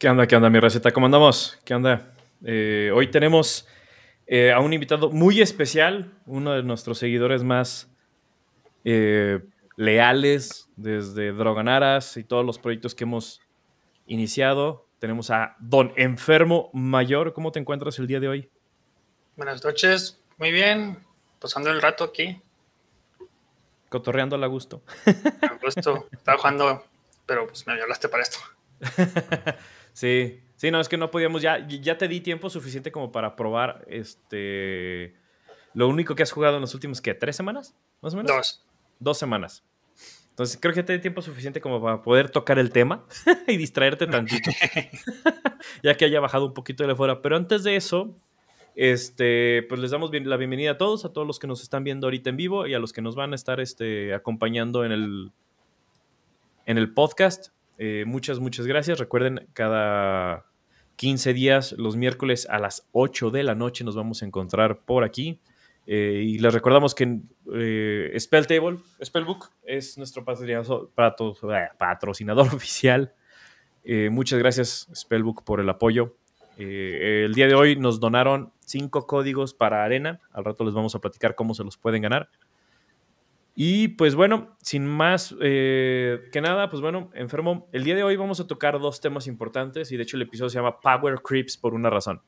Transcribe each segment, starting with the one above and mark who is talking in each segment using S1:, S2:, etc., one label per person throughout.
S1: ¿Qué onda, qué onda, mi receta? ¿Cómo andamos? ¿Qué onda? Eh, hoy tenemos eh, a un invitado muy especial, uno de nuestros seguidores más eh, leales desde Droganaras y todos los proyectos que hemos iniciado. Tenemos a Don Enfermo Mayor. ¿Cómo te encuentras el día de hoy?
S2: Buenas noches, muy bien, pasando el rato aquí.
S1: Cotorreando a gusto.
S2: A gusto, estaba jugando, pero pues me hablaste para esto.
S1: sí, sí, no, es que no podíamos, ya, ya te di tiempo suficiente como para probar este... Lo único que has jugado en los últimos, ¿qué? ¿Tres semanas? Más o menos.
S2: Dos.
S1: Dos semanas. Entonces creo que te di tiempo suficiente como para poder tocar el tema y distraerte tantito. ya que haya bajado un poquito de fuera. Pero antes de eso, este, pues les damos la bienvenida a todos, a todos los que nos están viendo ahorita en vivo y a los que nos van a estar este, acompañando en el, en el podcast. Eh, muchas, muchas gracias. Recuerden, cada 15 días, los miércoles a las 8 de la noche nos vamos a encontrar por aquí. Eh, y les recordamos que eh, Spelltable, Spellbook, es nuestro patrocinador, oficial. muchas gracias, Spellbook, por el apoyo. el día de hoy nos donaron cinco códigos para Arena. Al rato les vamos a platicar cómo se los pueden ganar. Y pues bueno, sin más eh, que nada, pues bueno, enfermo, el día de hoy vamos a tocar dos temas importantes y de hecho el episodio se llama Power Creeps por una razón.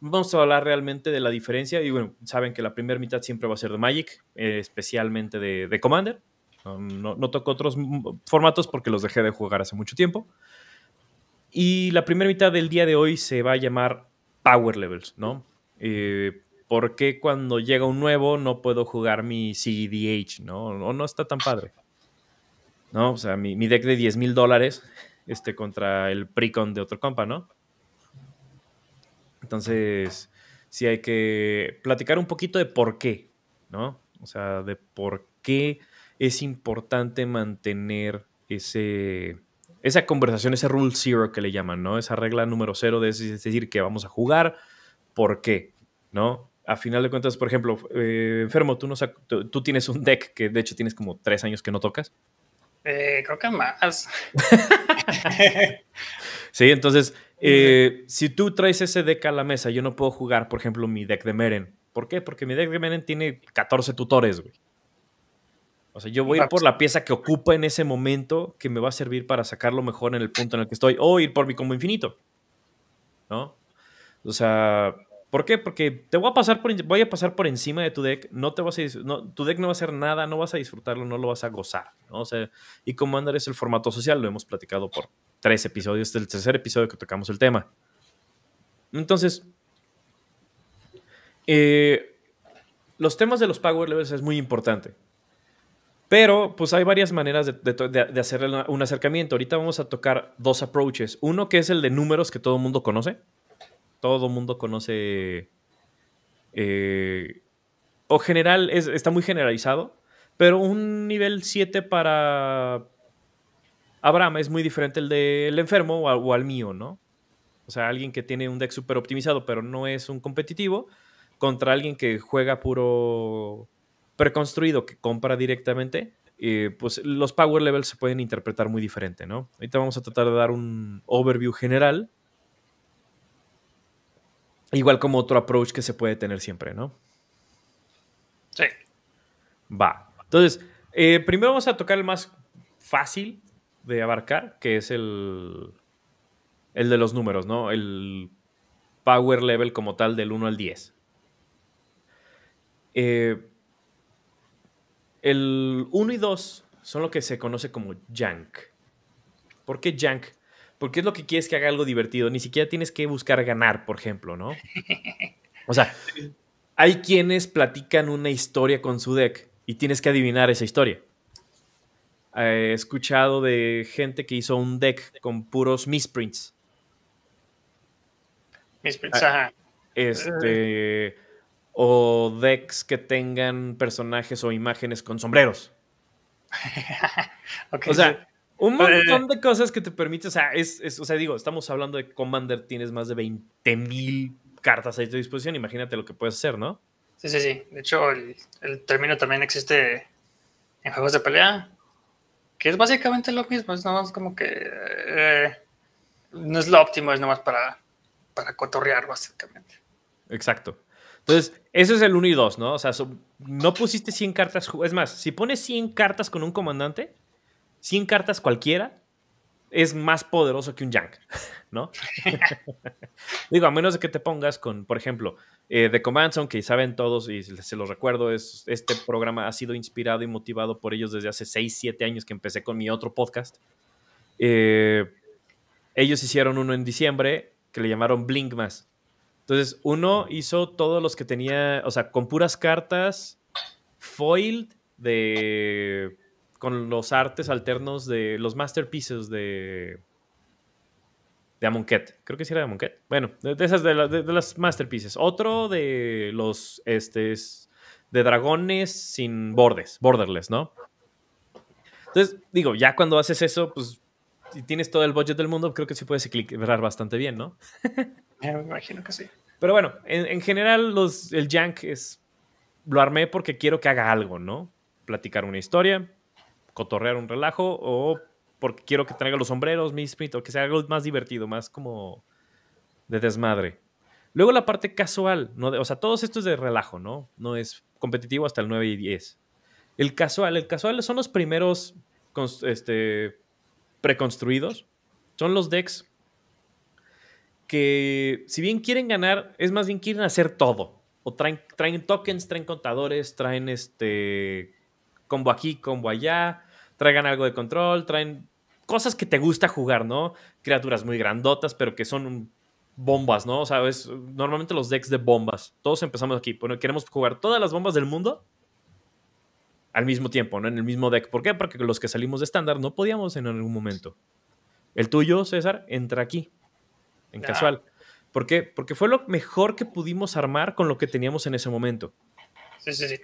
S1: Vamos a hablar realmente de la diferencia y bueno, saben que la primera mitad siempre va a ser de Magic, eh, especialmente de, Commander. No, no, toco otros formatos porque los dejé de jugar hace mucho tiempo. Y la primera mitad del día de hoy se va a llamar Power Levels, ¿no? Eh, ¿por qué cuando llega un nuevo no puedo jugar mi CDH, no? O no está tan padre. ¿No? O sea, mi, deck de 10 mil dólares este, contra el Precon de otro compa, ¿no? Entonces, sí hay que platicar un poquito de por qué, ¿no? O sea, de por qué es importante mantener ese, esa conversación, ese rule zero que le llaman, ¿no? Esa regla número cero de decir, que vamos a jugar, ¿por qué? ¿No? A final de cuentas, por ejemplo, eh, Enfermo, ¿tú, no tú, tienes un deck que de hecho tienes como tres años que no tocas.
S2: Eh, creo que más.
S1: sí, entonces, eh, si tú traes ese deck a la mesa, yo no puedo jugar, por ejemplo, mi deck de Meren. ¿Por qué? Porque mi deck de Meren tiene 14 tutores, güey. O sea, yo voy a ir por la pieza que ocupa en ese momento que me va a servir para sacarlo mejor en el punto en el que estoy. O ir por mi combo infinito. ¿No? O sea, ¿Por qué? Porque te voy a pasar por, voy a pasar por encima de tu deck, no te vas a, no, tu deck no va a hacer nada, no vas a disfrutarlo, no lo vas a gozar, ¿no? O sea, y Commander es el formato social, lo hemos platicado por tres episodios, este es el tercer episodio que tocamos el tema. Entonces, eh, los temas de los Power Levels es muy importante. Pero, pues hay varias maneras de, hacer un acercamiento. Ahorita vamos a tocar dos approaches. Uno que es el de números que todo mundo conoce todo mundo conoce, eh, o general, está muy generalizado, pero un nivel 7 para Abraham es muy diferente el del enfermo o, al mío, ¿no? O sea, alguien que tiene un deck súper optimizado, pero no es un competitivo, contra alguien que juega puro preconstruido, que compra directamente, eh, pues los power levels se pueden interpretar muy diferente, ¿no? Ahorita vamos a tratar de dar un overview general Igual como otro approach que se puede tener siempre, ¿no?
S2: Sí.
S1: Va. Entonces, eh, primero vamos a tocar el más fácil de abarcar, que es el, el de los números, ¿no? El power level como tal del 1 al 10. Eh, el 1 y 2 son lo que se conoce como jank. ¿Por qué jank? Porque es lo que quieres que haga algo divertido. Ni siquiera tienes que buscar ganar, por ejemplo, ¿no? O sea, hay quienes platican una historia con su deck y tienes que adivinar esa historia. He escuchado de gente que hizo un deck con puros misprints.
S2: Misprints, ajá.
S1: Este. O decks que tengan personajes o imágenes con sombreros. o sea, un montón de cosas que te permite, o sea, es, o sea, digo, estamos hablando de Commander, tienes más de 20.000 cartas a tu disposición, imagínate lo que puedes hacer, ¿no?
S2: Sí, sí, sí. De hecho, el, término también existe en juegos de pelea, que es básicamente lo mismo, es nada más como que... Eh, no es lo óptimo, es nomás para, para cotorrear, básicamente.
S1: Exacto. Entonces, eso es el 1 y 2, ¿no? O sea, no pusiste 100 cartas. Es más, si pones 100 cartas con un comandante, 100 cartas cualquiera, es más poderoso que un Yank, ¿no? Digo, a menos de que te pongas con, por ejemplo, eh, The Command Zone, que saben todos y se los recuerdo, es, este programa ha sido inspirado y motivado por ellos desde hace 6, 7 años que empecé con mi otro podcast. Eh, ellos hicieron uno en diciembre que le llamaron Blinkmas. Entonces, uno hizo todos los que tenía, o sea, con puras cartas foiled de con los artes alternos de los masterpieces de de Amonkhet. Creo que sí era de Amonkhet. Bueno, de, esas de, las masterpieces. Otro de los este de dragones sin bordes, borderless, ¿no? Entonces, digo, ya cuando haces eso, pues si tienes todo el budget del mundo, creo que sí puedes equilibrar bastante bien, ¿no?
S2: Me imagino que sí.
S1: Pero bueno, en, general los, el Jank es... Lo armé porque quiero que haga algo, ¿no? Platicar una historia, cotorrear un relajo o porque quiero que traiga los sombreros, Smith, o que sea algo más divertido, más como de desmadre. Luego la parte casual, ¿no? o sea, todo esto es de relajo, ¿no? No es competitivo hasta el 9 y 10. El casual, el casual son los primeros este, preconstruidos. Son los decks que, si bien quieren ganar, es más bien quieren hacer todo. O traen, traen tokens, traen contadores, traen este combo aquí, combo allá, traigan algo de control, traen cosas que te gusta jugar, ¿no? Criaturas muy grandotas, pero que son bombas, ¿no? O sea, normalmente los decks de bombas. Todos empezamos aquí. Bueno, queremos jugar todas las bombas del mundo al mismo tiempo, ¿no? En el mismo deck. ¿Por qué? Porque los que salimos de estándar no podíamos en algún momento. El tuyo, César, entra aquí en casual. ¿Por qué? Porque fue lo mejor que pudimos armar con lo que teníamos en ese momento.
S2: Sí, sí, sí.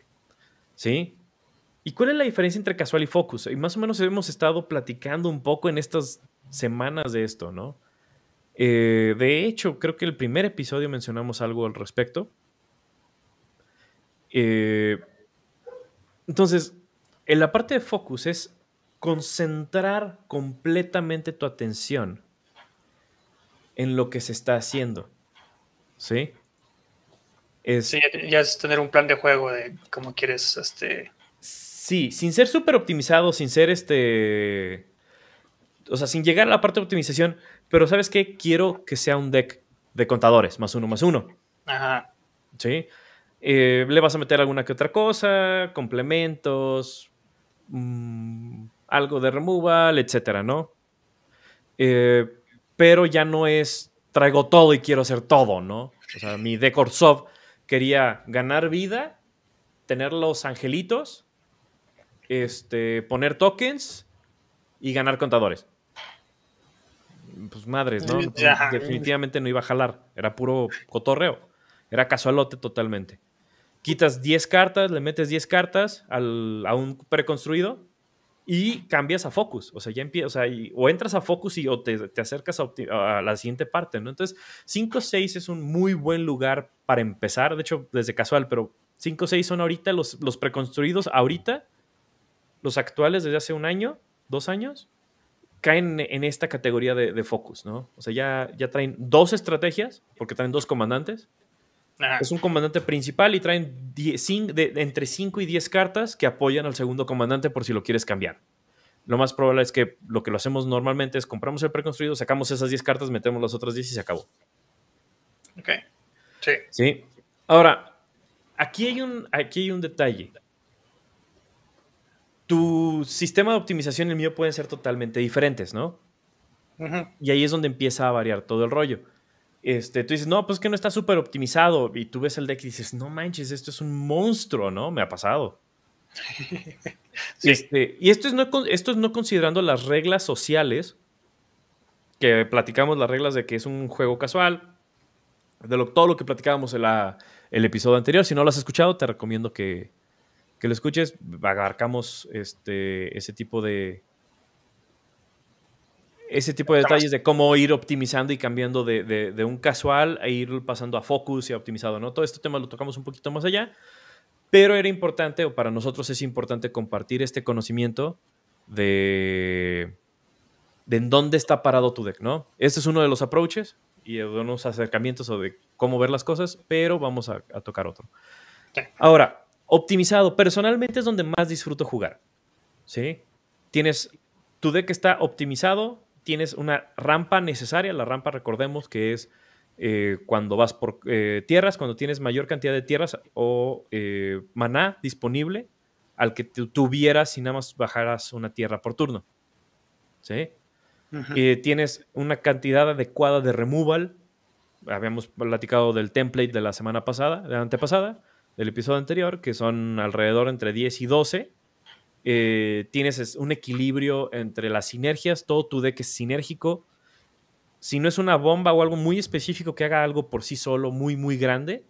S1: ¿Sí? ¿Y cuál es la diferencia entre casual y focus? Y más o menos hemos estado platicando un poco en estas semanas de esto, ¿no? Eh, de hecho, creo que el primer episodio mencionamos algo al respecto. Eh, entonces, en la parte de focus es concentrar completamente tu atención en lo que se está haciendo. ¿Sí?
S2: sí, ya es tener un plan de juego de cómo quieres este.
S1: Sí, sin ser súper optimizado, sin ser este. O sea, sin llegar a la parte de optimización, pero ¿sabes qué? Quiero que sea un deck de contadores, más uno, más uno.
S2: Ajá.
S1: Sí. Eh, le vas a meter alguna que otra cosa, complementos, mm, algo de removal, etcétera, ¿no? Eh, pero ya no es traigo todo y quiero hacer todo, ¿no? O sea, mi Decorsov quería ganar vida, tener los angelitos, este, poner tokens y ganar contadores. Pues madres, ¿no? Definitivamente no iba a jalar, era puro cotorreo, era casualote totalmente. Quitas 10 cartas, le metes 10 cartas a un preconstruido y cambias a Focus. O sea, ya empieza, o, entras a Focus y o te, acercas a, la siguiente parte, ¿no? Entonces, 5-6 es un muy buen lugar para empezar. De hecho, desde casual, pero 5-6 son ahorita los, los preconstruidos, ahorita, los actuales desde hace un año, dos años, caen en esta categoría de, de Focus, ¿no? O sea, ya, ya traen dos estrategias, porque traen dos comandantes es un comandante principal y traen entre 5 y 10 cartas que apoyan al segundo comandante por si lo quieres cambiar. Lo más probable es que lo que lo hacemos normalmente es compramos el preconstruido, sacamos esas 10 cartas, metemos las otras 10 y se acabó.
S2: Ok. Sí.
S1: Sí. Ahora, aquí hay un, aquí hay un detalle. Tu sistema de optimización y el mío pueden ser totalmente diferentes, ¿no? Y ahí es donde empieza a variar todo el rollo este, tú dices, no, pues que no está súper optimizado. Y tú ves el deck y dices, no manches, esto es un monstruo, ¿no? Me ha pasado. este, y esto es, no, esto es no considerando las reglas sociales, que platicamos las reglas de que es un juego casual, de lo, todo lo que platicábamos en la, el episodio anterior. Si no lo has escuchado, te recomiendo que, que lo escuches. Abarcamos este, ese tipo de, ese tipo de detalles de cómo ir optimizando y cambiando de, un casual a ir pasando a focus y a optimizado, ¿no? Todo este tema lo tocamos un poquito más allá, pero era importante, o para nosotros es importante compartir este conocimiento de, de en dónde está parado tu deck, ¿no? Este es uno de los approaches y de unos acercamientos o de cómo ver las cosas, pero vamos a, tocar otro. Ahora, optimizado. Personalmente es donde más disfruto jugar. ¿Sí? Tienes, tu deck está optimizado, tienes una rampa necesaria. La rampa, recordemos que es eh, cuando vas por eh, tierras, cuando tienes mayor cantidad de tierras o eh, maná disponible al que tuvieras si nada más bajaras una tierra por turno. ¿Sí? tienes una cantidad adecuada de removal. Habíamos platicado del template de la semana pasada, de la antepasada, del episodio anterior, que son alrededor entre 10 y 12. tienes un equilibrio entre las sinergias, todo tu deck es sinérgico si no es una bomba o algo muy específico que haga algo por sí solo muy, muy grande,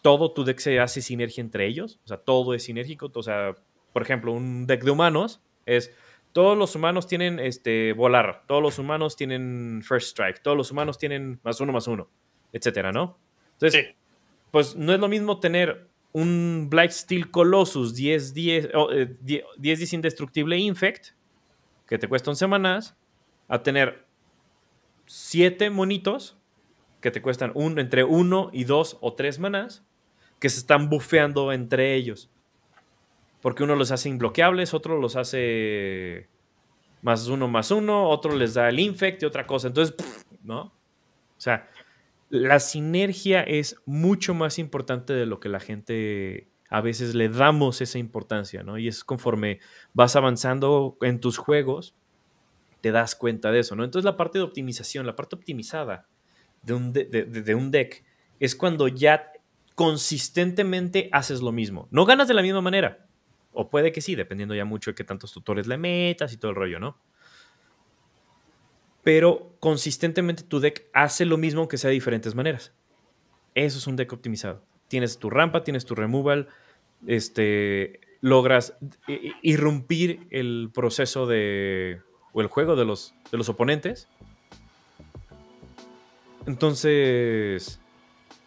S1: todo tu deck se hace sinergia entre ellos. O sea, todo es sinérgico. O sea, por ejemplo, un deck de humanos es todos los humanos tienen este volar, todos los humanos tienen first strike, todos los humanos tienen más uno más uno, etcétera, ¿no? Entonces, pues no es lo mismo tener un Black Steel Colossus 10-10 10, 10 indestructible Infect, que te cuesta 11 semanas, a tener siete monitos que te cuestan un, entre uno y dos o tres manás que se están bufeando entre ellos. Porque uno los hace imbloqueables, otro los hace más uno más uno, otro les da el infect y otra cosa. Entonces, ¿no? O sea, la sinergia es mucho más importante de lo que la gente a veces le damos esa importancia, ¿no? Y es conforme vas avanzando en tus juegos, te das cuenta de eso, ¿no? Entonces la parte de optimización, la parte optimizada de un, de, un deck es cuando ya consistentemente haces lo mismo. No ganas de la misma manera, o puede que sí, dependiendo ya mucho de qué tantos tutores le metas y todo el rollo, ¿no? Pero consistentemente tu deck hace lo mismo aunque sea de diferentes maneras. Eso es un deck optimizado. Tienes tu rampa, tienes tu removal, este, logras irrumpir el proceso de, o el juego de los, de los oponentes. Entonces,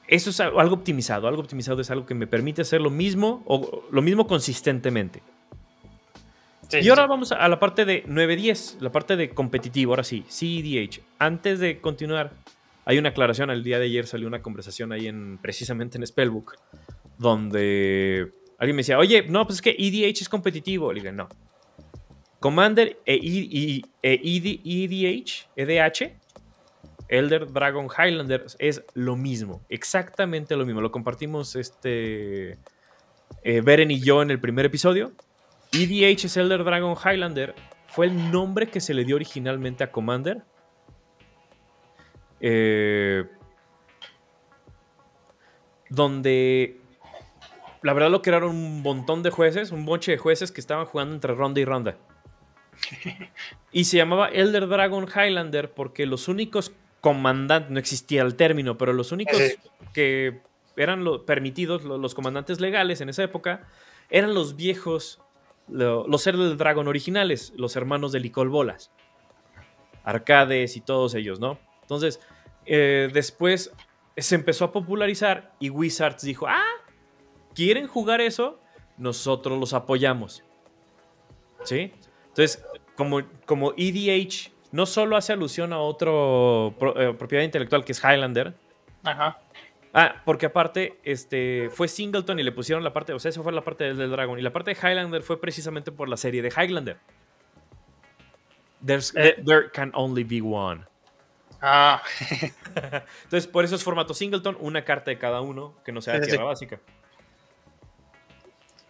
S1: eso es algo optimizado. Algo optimizado es algo que me permite hacer lo mismo o lo mismo consistentemente. Y ahora vamos a la parte de 9-10, la parte de competitivo, ahora sí, CEDH. Antes de continuar, hay una aclaración, el día de ayer salió una conversación ahí en, precisamente en Spellbook, donde alguien me decía, oye, no, pues es que EDH es competitivo. Le dije, no, Commander e, EDH, EDH, Elder Dragon Highlander es lo mismo, exactamente lo mismo. Lo compartimos este eh, Beren y yo en el primer episodio. EDH es Elder Dragon Highlander. Fue el nombre que se le dio originalmente a Commander. Eh, donde la verdad lo crearon un montón de jueces, un boche de jueces que estaban jugando entre ronda y ronda. Y se llamaba Elder Dragon Highlander porque los únicos comandantes, no existía el término, pero los únicos que eran permitidos, los comandantes legales en esa época, eran los viejos, los Elder Dragon originales, los hermanos de Licol Bolas, Arcades y todos ellos, ¿no? Entonces, eh, después se empezó a popularizar y Wizards dijo, ah, ¿quieren jugar eso? Nosotros los apoyamos. ¿Sí? Entonces, como, como EDH no solo hace alusión a otro eh, propiedad intelectual que es Highlander. Ajá. Ah, porque aparte, este, fue Singleton y le pusieron la parte, o sea, esa fue la parte del, Dragon. Y la parte de Highlander fue precisamente por la serie de Highlander. Eh. there can only be one. Ah. Entonces, por eso es formato Singleton, una carta de cada uno, que no sea tierra básica.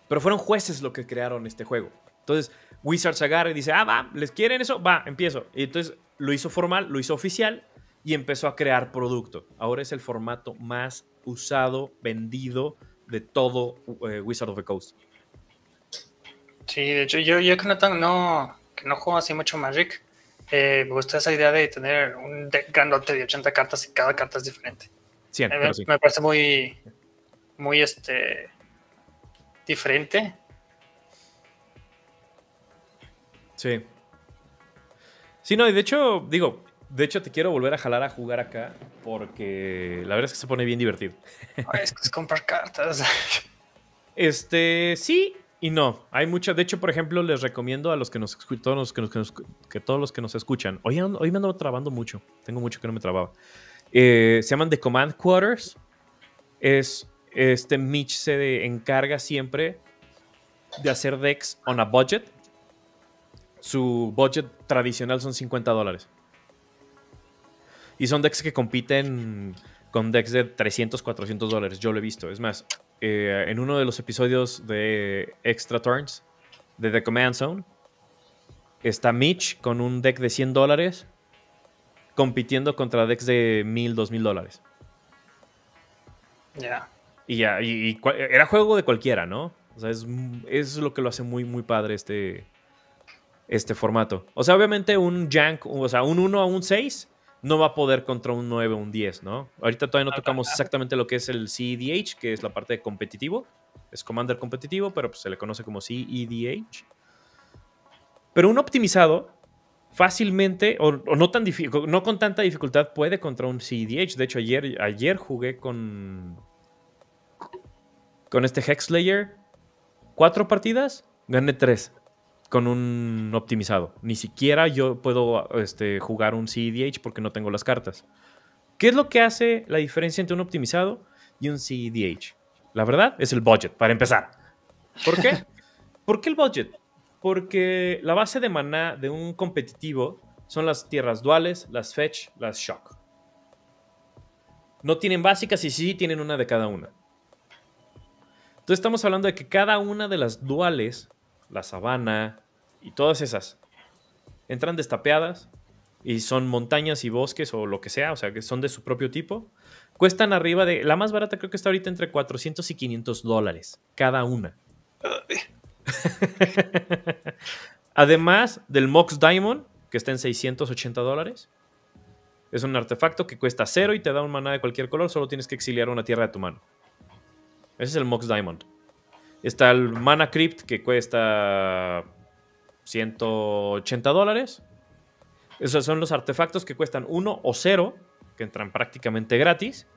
S1: Pero fueron jueces los que crearon este juego. Entonces, Wizards agarra y dice, ah, va, ¿les quieren eso? Va, empiezo. Y entonces lo hizo formal, lo hizo oficial y empezó a crear producto. Ahora es el formato más usado, vendido de todo eh, Wizard of the Coast.
S2: Sí, de hecho, yo, yo que, no, no, que no juego así mucho Magic, eh, me gusta esa idea de tener un deck grandote de 80 cartas y cada carta es diferente. me, me, parece muy, muy este, diferente
S1: Sí. Sí, no, y de hecho, digo, de hecho te quiero volver a jalar a jugar acá porque la verdad es que se pone bien divertido.
S2: es que es comprar cartas.
S1: Este, sí y no. Hay mucho. De hecho, por ejemplo, les recomiendo a los que nos todos que, que, todos los que nos escuchan. Hoy, hoy me ando trabando mucho. Tengo mucho que no me trababa. Eh, se llaman The Command Quarters. Es este Mitch se encarga siempre de hacer decks on a budget. Su budget tradicional son 50 dólares. Y son decks que compiten con decks de 300, 400 dólares. Yo lo he visto. Es más, eh, en uno de los episodios de Extra Turns de The Command Zone, está Mitch con un deck de 100 dólares compitiendo contra decks de 1000, 2000 dólares.
S2: Ya.
S1: Y ya, y, era juego de cualquiera, ¿no? O sea, es, es, lo que lo hace muy, muy padre este, este formato. O sea, obviamente un Jank, o sea, un 1 a un 6 no va a poder contra un 9 o un 10, ¿no? Ahorita todavía no tocamos exactamente lo que es el CEDH, que es la parte de competitivo. Es Commander competitivo, pero pues se le conoce como CEDH. Pero un optimizado fácilmente, o, no, tan no con tanta dificultad, puede contra un CEDH. De hecho, ayer, ayer jugué con, con este Hexlayer. Cuatro partidas, gané tres con un optimizado. Ni siquiera yo puedo este, jugar un CEDH porque no tengo las cartas. ¿Qué es lo que hace la diferencia entre un optimizado y un CEDH? La verdad es el budget, para empezar. ¿Por qué? ¿Por qué el budget? Porque la base de maná de un competitivo son las tierras duales, las fetch, las shock. No tienen básicas y sí tienen una de cada una. Entonces estamos hablando de que cada una de las duales la sabana y todas esas entran destapeadas y son montañas y bosques o lo que sea, o sea, que son de su propio tipo. Cuestan arriba de. La más barata creo que está ahorita entre 400 y 500 dólares cada una. Además del Mox Diamond, que está en 680 dólares. Es un artefacto que cuesta cero y te da un maná de cualquier color, solo tienes que exiliar una tierra de tu mano. Ese es el Mox Diamond. Está el Mana Crypt que cuesta 180 dólares. Esos son los artefactos que cuestan 1 o 0, que entran prácticamente gratis.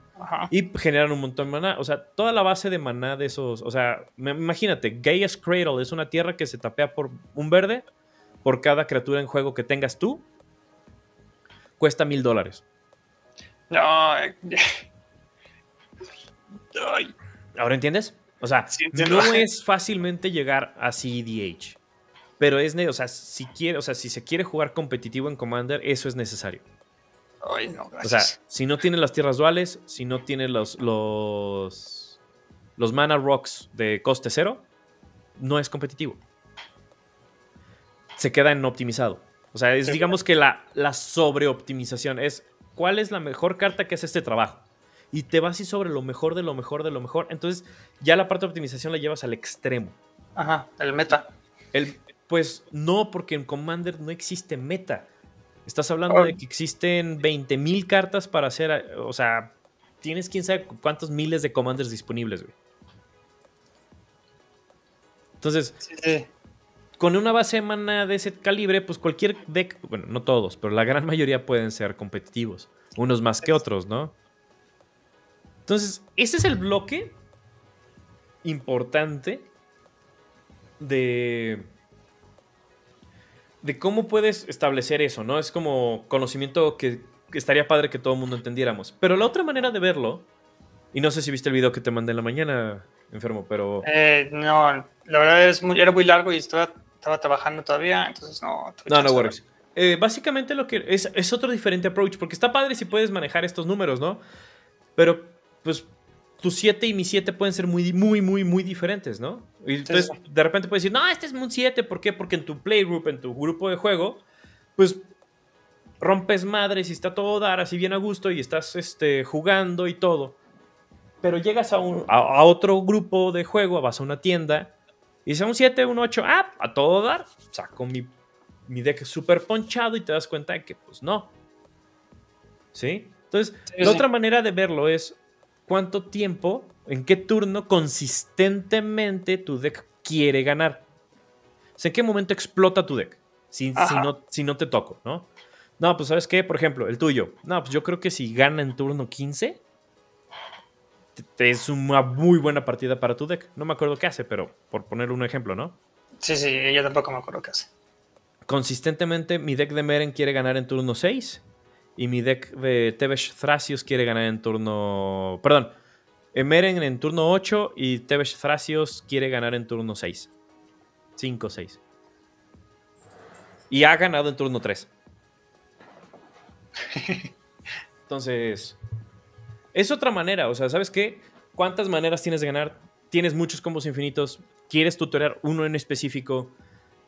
S1: Y generan un montón de maná. O sea, toda la base de maná de esos. O sea, imagínate, Gaia's Cradle es una tierra que se tapea por un verde por cada criatura en juego que tengas tú. Cuesta mil dólares.
S2: No.
S1: ¿Ahora entiendes? O sea, no es fácilmente llegar a CEDH. Pero es, o sea, si quiere, o sea, si se quiere jugar competitivo en Commander, eso es necesario.
S2: Ay, no, gracias.
S1: O sea, si no tiene las tierras duales, si no tiene los, los, los mana rocks de coste cero, no es competitivo. Se queda en optimizado. O sea, es digamos que la, la sobreoptimización es cuál es la mejor carta que hace este trabajo y te vas y sobre lo mejor de lo mejor de lo mejor. Entonces ya la parte de optimización la llevas al extremo.
S2: Ajá, el meta.
S1: El, pues no, porque en Commander no existe meta. Estás hablando de que existen 20.000 cartas para hacer, o sea, tienes quién sabe cuántos miles de commanders disponibles, güey. Entonces, con una base de mana de ese calibre, pues cualquier deck, bueno, no todos, pero la gran mayoría pueden ser competitivos. Unos más que otros, ¿no? Entonces, ese es el bloque importante de, de cómo puedes establecer eso, ¿no? Es como conocimiento que, estaría padre que todo el mundo entendiéramos. Pero la otra manera de verlo, y no sé si viste el video que te mandé en la mañana, enfermo, pero...
S2: Eh, no, la verdad es era muy largo y estaba, estaba trabajando todavía, entonces no...
S1: No, no worries. Eh, básicamente lo que es, es otro diferente approach, porque está padre si puedes manejar estos números, ¿no? Pero pues tus 7 y mi 7 pueden ser muy, muy, muy, muy diferentes, ¿no? Y entonces de repente puedes decir, no, este es un 7, ¿por qué? Porque en tu playgroup, en tu grupo de juego, pues rompes madres y está todo dar así bien a gusto y estás este, jugando y todo. Pero llegas a, un, a, otro grupo de juego, vas a una tienda y dice un 7, un 8, ah, a todo dar, saco mi, mi deck súper ponchado y te das cuenta de que pues no. ¿Sí? Entonces, la otra manera de verlo es cuánto tiempo, en qué turno consistentemente tu deck quiere ganar. O sea, en qué momento explota tu deck. Si, no, si no te toco, ¿no? No, pues sabes qué, por ejemplo, el tuyo. No, pues yo creo que si gana en turno 15, es una muy buena partida para tu deck. No me acuerdo qué hace, pero por poner un ejemplo, ¿no?
S2: Sí, sí, yo tampoco me acuerdo qué hace.
S1: Consistentemente, mi deck de Meren quiere ganar en turno 6 y mi deck de Tevesh Thracios quiere ganar en turno. Perdón, Meren en turno 8 y Tevesh Thracios quiere ganar en turno 6. 5, 6. Y ha ganado en turno 3. Entonces, es otra manera. O sea, ¿sabes qué? ¿Cuántas maneras tienes de ganar? Tienes muchos combos infinitos. ¿Quieres tutorear uno en específico?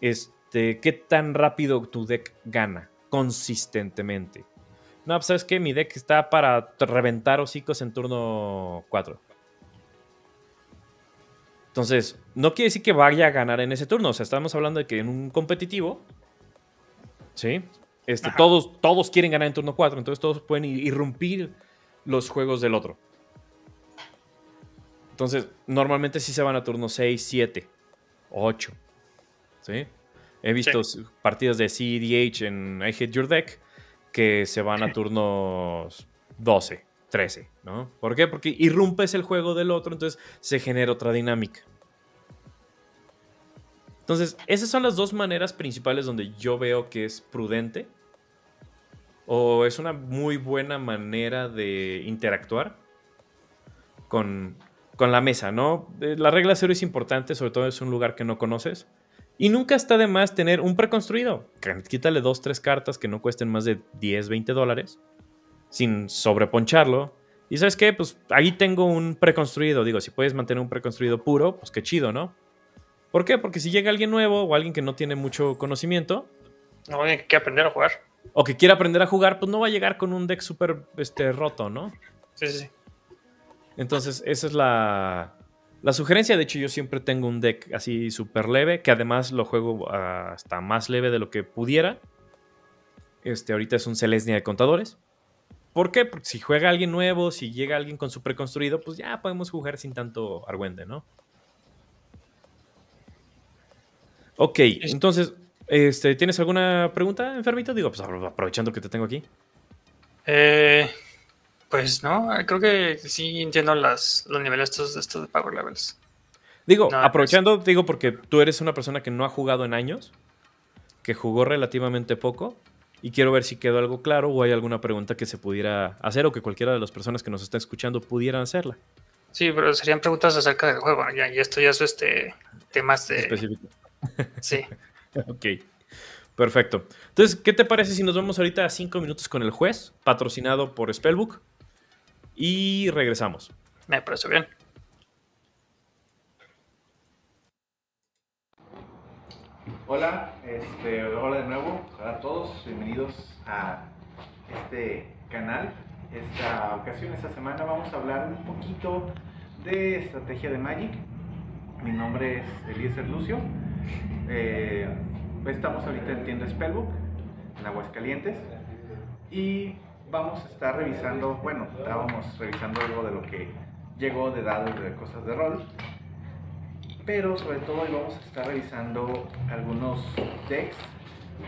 S1: Este, ¿Qué tan rápido tu deck gana? Consistentemente. No, pues, ¿sabes qué? Mi deck está para reventar hocicos en turno 4. Entonces, no quiere decir que vaya a ganar en ese turno. O sea, estamos hablando de que en un competitivo, ¿sí? Este, todos, todos quieren ganar en turno 4, entonces todos pueden irrumpir los juegos del otro. Entonces, normalmente sí se van a turno 6, 7, 8. ¿Sí? He visto partidas de CDH en I Hit Your Deck que se van a turnos 12, 13, ¿no? ¿Por qué? Porque irrumpes el juego del otro, entonces se genera otra dinámica. Entonces, esas son las dos maneras principales donde yo veo que es prudente o es una muy buena manera de interactuar con, la mesa, ¿no? Eh, la regla cero es importante, sobre todo es un lugar que no conoces. Y nunca está de más tener un preconstruido. Quítale dos, tres cartas que no cuesten más de 10, 20 dólares. Sin sobreponcharlo. Y sabes qué, pues ahí tengo un preconstruido. Digo, si puedes mantener un preconstruido puro, pues qué chido, ¿no? ¿Por qué? Porque si llega alguien nuevo o alguien que no tiene mucho conocimiento.
S2: No, que aprender a jugar.
S1: O que quiera aprender a jugar, pues no va a llegar con un deck súper este, roto, ¿no?
S2: Sí, sí, sí.
S1: Entonces, esa es la, la sugerencia. De hecho, yo siempre tengo un deck así súper leve, que además lo juego hasta más leve de lo que pudiera. Este, ahorita es un Celestia de contadores. ¿Por qué? Porque si juega alguien nuevo, si llega alguien con su preconstruido, pues ya podemos jugar sin tanto argüende, ¿no? Ok, entonces, este, ¿tienes alguna pregunta, enfermito? Digo, pues aprovechando que te tengo aquí.
S2: Eh, pues no, creo que sí entiendo las, los niveles estos, estos de Power Levels.
S1: Digo, aprovechando, digo, porque tú eres una persona que no ha jugado en años, que jugó relativamente poco, y quiero ver si quedó algo claro o hay alguna pregunta que se pudiera hacer o que cualquiera de las personas que nos está escuchando pudieran hacerla.
S2: Sí, pero serían preguntas acerca del juego, ya, y esto ya es este, temas de...
S1: Específico.
S2: Sí.
S1: ok. Perfecto. Entonces, ¿qué te parece si nos vamos ahorita a cinco minutos con el juez, patrocinado por Spellbook? Y regresamos.
S2: Me parece bien.
S3: Hola, este, hola de nuevo a todos, bienvenidos a este canal. Esta ocasión, esta semana vamos a hablar un poquito de estrategia de Magic. Mi nombre es Eliezer Lucio eh, estamos ahorita en tienda Spellbook, en Aguascalientes, y vamos a estar revisando, bueno, estábamos revisando algo de lo que llegó de dados de cosas de rol, pero sobre todo hoy vamos a estar revisando algunos decks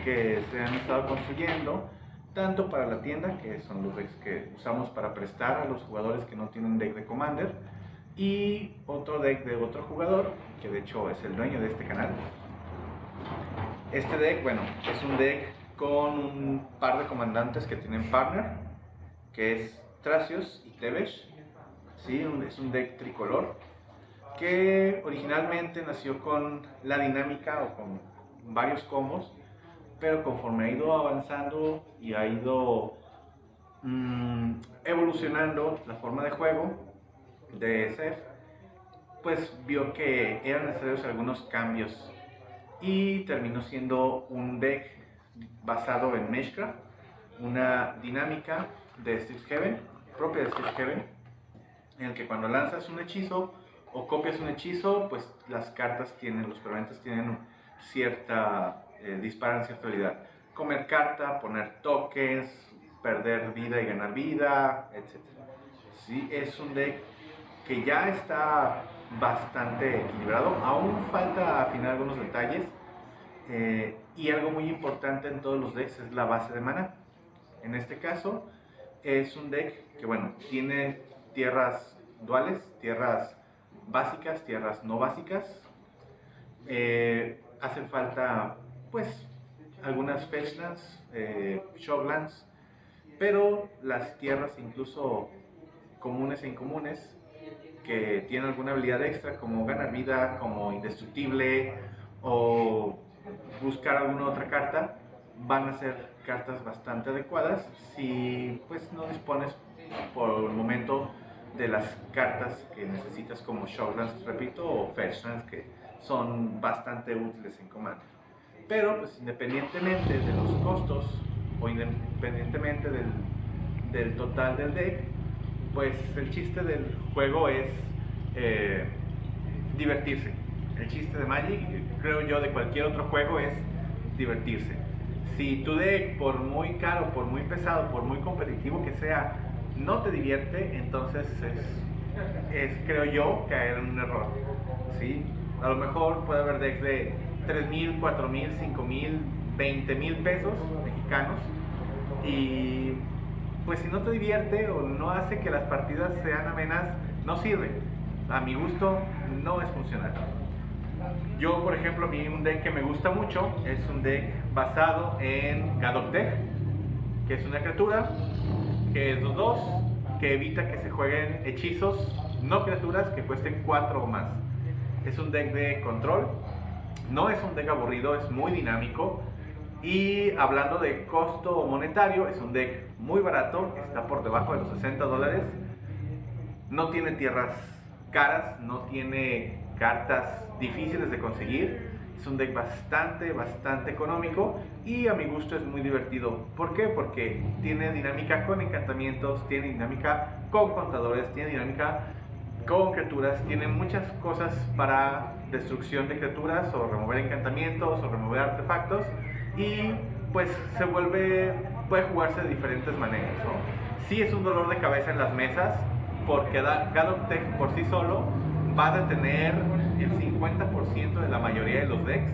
S3: que se han estado construyendo, tanto para la tienda, que son los decks que usamos para prestar a los jugadores que no tienen deck de Commander, y otro deck de otro jugador, que de hecho es el dueño de este canal, este deck, bueno, es un deck con un par de comandantes que tienen partner, que es Tracios y Tevesh. ¿sí? Es un deck tricolor que originalmente nació con la dinámica o con varios combos, pero conforme ha ido avanzando y ha ido mm, evolucionando la forma de juego de SF, pues vio que eran necesarios algunos cambios y terminó siendo un deck basado en Meshcraft, una dinámica de Steve Heaven, propia de Steve Heaven, en el que cuando lanzas un hechizo o copias un hechizo, pues las cartas tienen, los permanentes tienen cierta, eh, disparan cierta habilidad. Comer carta, poner tokens, perder vida y ganar vida, etc. Sí, es un deck que ya está bastante equilibrado. Aún falta afinar algunos detalles. Eh, y algo muy importante en todos los decks es la base de mana. En este caso es un deck que, bueno, tiene tierras duales, tierras básicas, tierras no básicas. Eh, hacen falta, pues, algunas fetchlands, eh, shoglands, pero las tierras incluso comunes e incomunes que tienen alguna habilidad extra como ganar vida, como indestructible o buscar alguna otra carta, van a ser cartas bastante adecuadas si pues no dispones por el momento de las cartas que necesitas como Shocklands, repito, o Fetchlands que son bastante útiles en Commander. Pero pues independientemente de los costos o independientemente del, del total del deck, pues el chiste del juego es eh, divertirse. El chiste de Magic, creo yo, de cualquier otro juego es divertirse. Si tu deck, por muy caro, por muy pesado, por muy competitivo que sea, no te divierte, entonces es, creo yo, caer en un error. ¿sí? A lo mejor puede haber decks de 3 mil, 4 mil, 5 mil, 20 mil pesos mexicanos y pues si no te divierte o no hace que las partidas sean amenas, no sirve. A mi gusto no es funcional. Yo, por ejemplo, a mí un deck que me gusta mucho es un deck basado en Gadok Deck, que es una criatura que es 2-2, que evita que se jueguen hechizos, no criaturas que cuesten 4 o más. Es un deck de control, no es un deck aburrido, es muy dinámico. Y hablando de costo monetario, es un deck muy barato, está por debajo de los 60 dólares. No tiene tierras caras, no tiene cartas difíciles de conseguir. Es un deck bastante, bastante económico y a mi gusto es muy divertido. ¿Por qué? Porque tiene dinámica con encantamientos, tiene dinámica con contadores, tiene dinámica con criaturas, tiene muchas cosas para destrucción de criaturas o remover encantamientos o remover artefactos y pues se vuelve, puede jugarse de diferentes maneras. ¿no? Sí es un dolor de cabeza en las mesas porque Gadok Tech por sí solo va a detener el 50% de la mayoría de los decks.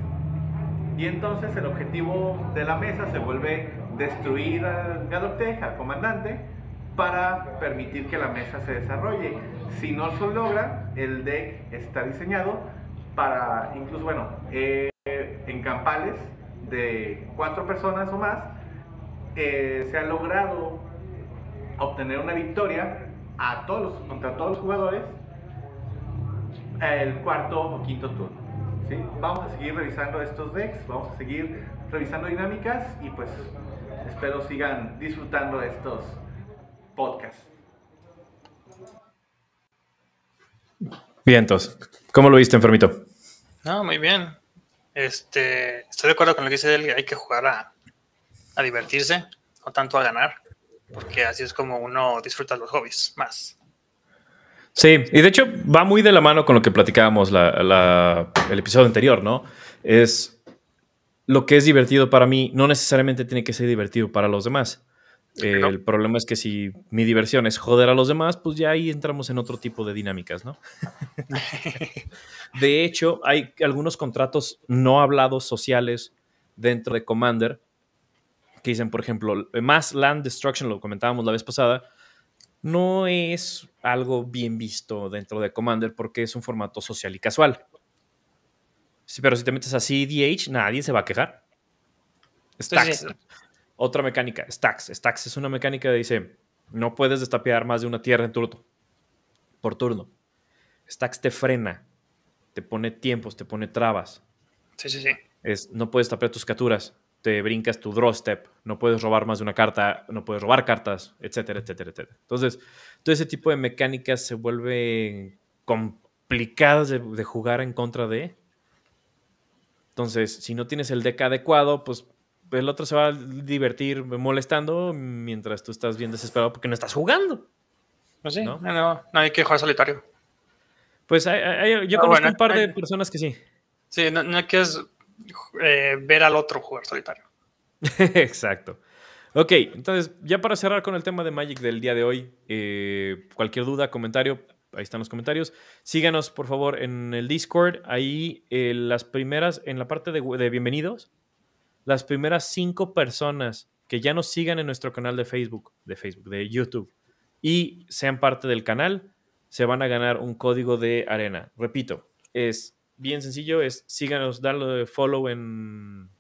S3: Y entonces el objetivo de la mesa se vuelve destruir al Gadotech, al comandante, para permitir que la mesa se desarrolle. Si no se logra, el deck está diseñado para, incluso, bueno, eh, en campales de cuatro personas o más, eh, se ha logrado obtener una victoria a todos contra todos los jugadores el cuarto o quinto turno. ¿sí? Vamos a seguir revisando estos decks, vamos a seguir revisando dinámicas y pues espero sigan disfrutando estos podcasts.
S1: Bien, entonces, ¿cómo lo viste, enfermito?
S2: No, muy bien. Este, estoy de acuerdo con lo que dice él, hay que jugar a, a divertirse, no tanto a ganar, porque así es como uno disfruta los hobbies más.
S1: Sí, y de hecho va muy de la mano con lo que platicábamos el episodio anterior, ¿no? Es lo que es divertido para mí, no necesariamente tiene que ser divertido para los demás. El problema es que si mi diversión es joder a los demás, pues ya ahí entramos en otro tipo de dinámicas, ¿no? de hecho, hay algunos contratos no hablados sociales dentro de Commander que dicen, por ejemplo, Mass Land Destruction, lo comentábamos la vez pasada, no es algo bien visto dentro de Commander porque es un formato social y casual. Sí, pero si te metes a CDH, nadie se va a quejar. Stacks. Otra mecánica, Stacks. Stacks es una mecánica que dice, no puedes destapear más de una tierra en turno. Por turno. Stacks te frena, te pone tiempos, te pone trabas.
S2: Sí, sí, sí.
S1: Es, no puedes tapear tus capturas te brincas tu draw step, no puedes robar más de una carta, no puedes robar cartas, etcétera, etcétera, etcétera. Entonces, todo ese tipo de mecánicas se vuelven complicadas de, jugar en contra de. Entonces, si no tienes el deck adecuado, pues el otro se va a divertir molestando mientras tú estás bien desesperado porque no estás jugando.
S2: Pues sí, no, no, hay que jugar solitario.
S1: Pues yo conozco un par de personas que sí.
S2: Sí, no, no hay que eh, ver al otro jugar solitario.
S1: Exacto. Ok, entonces ya para cerrar con el tema de Magic del día de hoy, eh, cualquier duda, comentario, ahí están los comentarios. Síganos por favor en el Discord, ahí eh, las primeras, en la parte de, de, bienvenidos, las primeras cinco personas que ya nos sigan en nuestro canal de Facebook, de Facebook, de YouTube, y sean parte del canal, se van a ganar un código de arena. Repito, es bien sencillo, es síganos, darle follow en,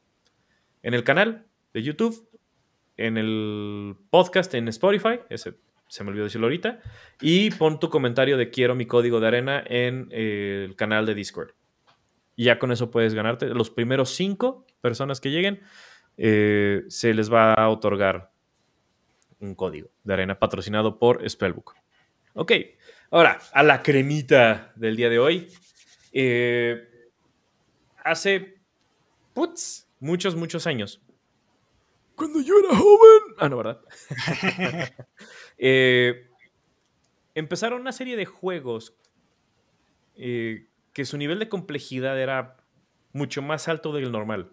S1: en el canal de YouTube, en el podcast en Spotify, ese se me olvidó decirlo ahorita, y pon tu comentario de quiero mi código de arena en eh, el canal de Discord. Y ya con eso puedes ganarte. Los primeros cinco personas que lleguen, eh, se les va a otorgar un código de arena patrocinado por Spellbook. Ok, ahora a la cremita del día de hoy. Eh, hace putz, muchos, muchos años. Cuando yo era joven. Ah, no, ¿verdad? Eh, empezaron una serie de juegos eh, que su nivel de complejidad era mucho más alto del normal.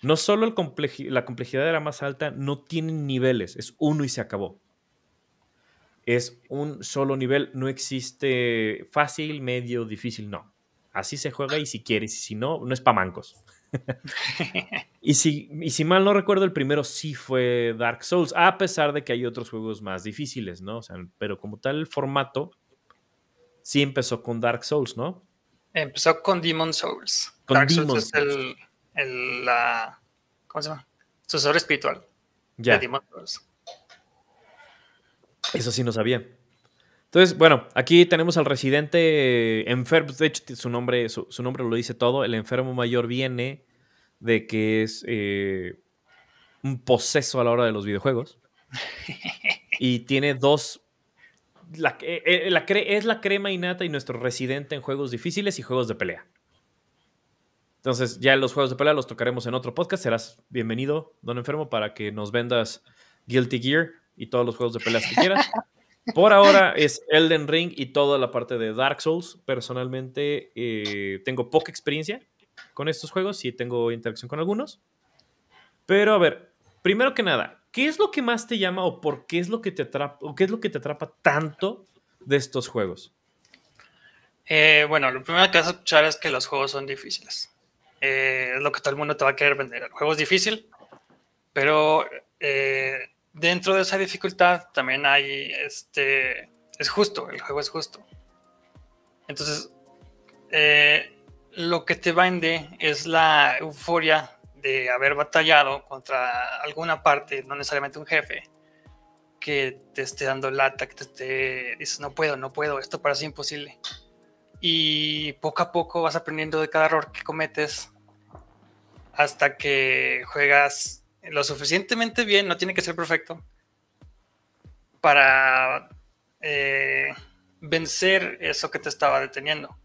S1: No solo la complejidad era más alta, no tienen niveles, es uno y se acabó. Es un solo nivel, no existe fácil, medio, difícil, no. Así se juega y si quieres, y si no, no es para mancos. y, si, y si mal no recuerdo, el primero sí fue Dark Souls, a pesar de que hay otros juegos más difíciles, ¿no? O sea, pero como tal, el formato sí empezó con Dark Souls, ¿no?
S2: Empezó con Demon Souls. Dark Souls es el, el, la, ¿cómo se llama? Sucesor espiritual ya. de Demon Souls.
S1: Eso sí no sabía. Entonces, bueno, aquí tenemos al residente enfermo. De hecho, su nombre, su, nombre lo dice todo. El enfermo mayor viene de que es eh, un poseso a la hora de los videojuegos. Y tiene dos. Eh, eh, es la crema innata y nuestro residente en juegos difíciles y juegos de pelea. Entonces, ya los juegos de pelea los tocaremos en otro podcast. Serás bienvenido, don enfermo, para que nos vendas Guilty Gear y todos los juegos de peleas que quieras. Por ahora es Elden Ring y toda la parte de Dark Souls. Personalmente eh, tengo poca experiencia con estos juegos, sí tengo interacción con algunos. Pero a ver, primero que nada, ¿qué es lo que más te llama o por qué es lo que te atrapa o qué es lo que te atrapa tanto de estos juegos?
S2: Eh, bueno, lo primero que vas a escuchar es que los juegos son difíciles. Eh, es lo que todo el mundo te va a querer vender. El juego es difícil, pero dentro de esa dificultad también hay, este, es justo, el juego es justo. Entonces, eh, lo que te vende es la euforia de haber batallado contra alguna parte, no necesariamente un jefe, que te esté dando lata, que te esté, dices, no puedo, no puedo, esto parece imposible. Y poco a poco vas aprendiendo de cada error que cometes hasta que juegas lo suficientemente bien, no tiene que ser perfecto, para eh, vencer eso que te estaba deteniendo.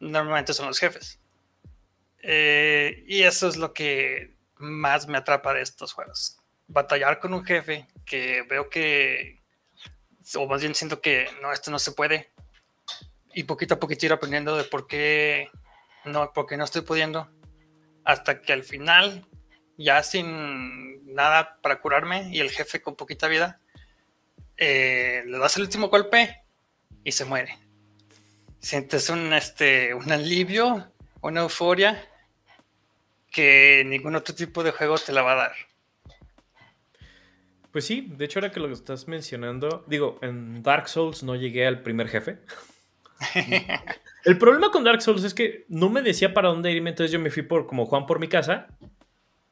S2: Normalmente son los jefes. Eh, y eso es lo que más me atrapa de estos juegos. Batallar con un jefe que veo que, o más bien siento que no, esto no se puede. Y poquito a poquito ir aprendiendo de por qué no, por qué no estoy pudiendo. Hasta que al final ya sin nada para curarme y el jefe con poquita vida, eh, le das el último golpe y se muere. Sientes un, este, un alivio, una euforia que ningún otro tipo de juego te la va a dar.
S1: Pues sí, de hecho ahora que lo estás mencionando, digo, en Dark Souls no llegué al primer jefe. el problema con Dark Souls es que no me decía para dónde irme, entonces yo me fui por como Juan por mi casa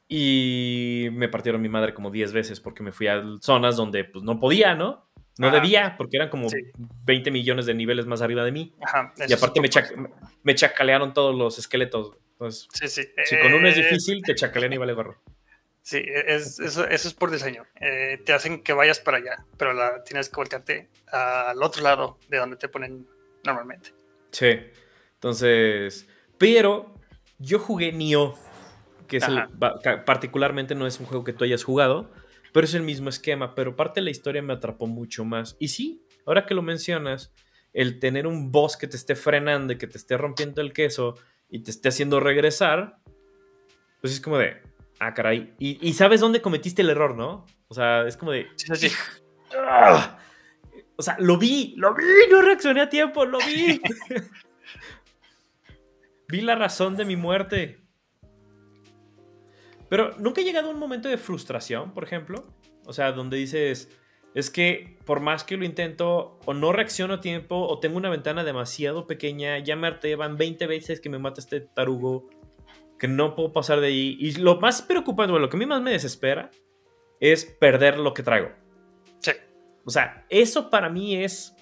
S1: y me partieron mi madre como 10 veces porque me fui a zonas donde pues no podía, ¿no? No debía, porque eran como 20 millones de niveles más arriba de mí. y aparte me, me, chacalearon todos los esqueletos. sí, sí. Si con uno es eh, difícil, te chacalean y vale gorro.
S2: Sí, es, eso, es por diseño. Eh, te hacen que vayas para allá, pero la, tienes que voltearte al otro lado de donde te ponen normalmente.
S1: Sí. Entonces, pero yo jugué Nioh que es particularmente no es un juego que tú hayas jugado, pero es el mismo esquema, pero parte de la historia me atrapó mucho más. Y sí, ahora que lo mencionas, el tener un boss que te esté frenando y que te esté rompiendo el queso y te esté haciendo regresar, pues es como de, ah, caray. Y, sabes dónde cometiste el error, ¿no? O sea, es como de... ¡Ah! O sea, lo vi, lo vi, no reaccioné a tiempo, lo vi. vi la razón de mi muerte. Pero nunca ha llegado un momento de frustración, por ejemplo. O sea, donde dices, es que por más que lo intento, o no reacciono a tiempo, o tengo una ventana demasiado pequeña, ya me harté, van 20 veces que me mata este tarugo, que no puedo pasar de ahí. Y lo más preocupante, lo que a mí más me desespera, es perder lo que traigo.
S2: Sí.
S1: O sea, eso para mí es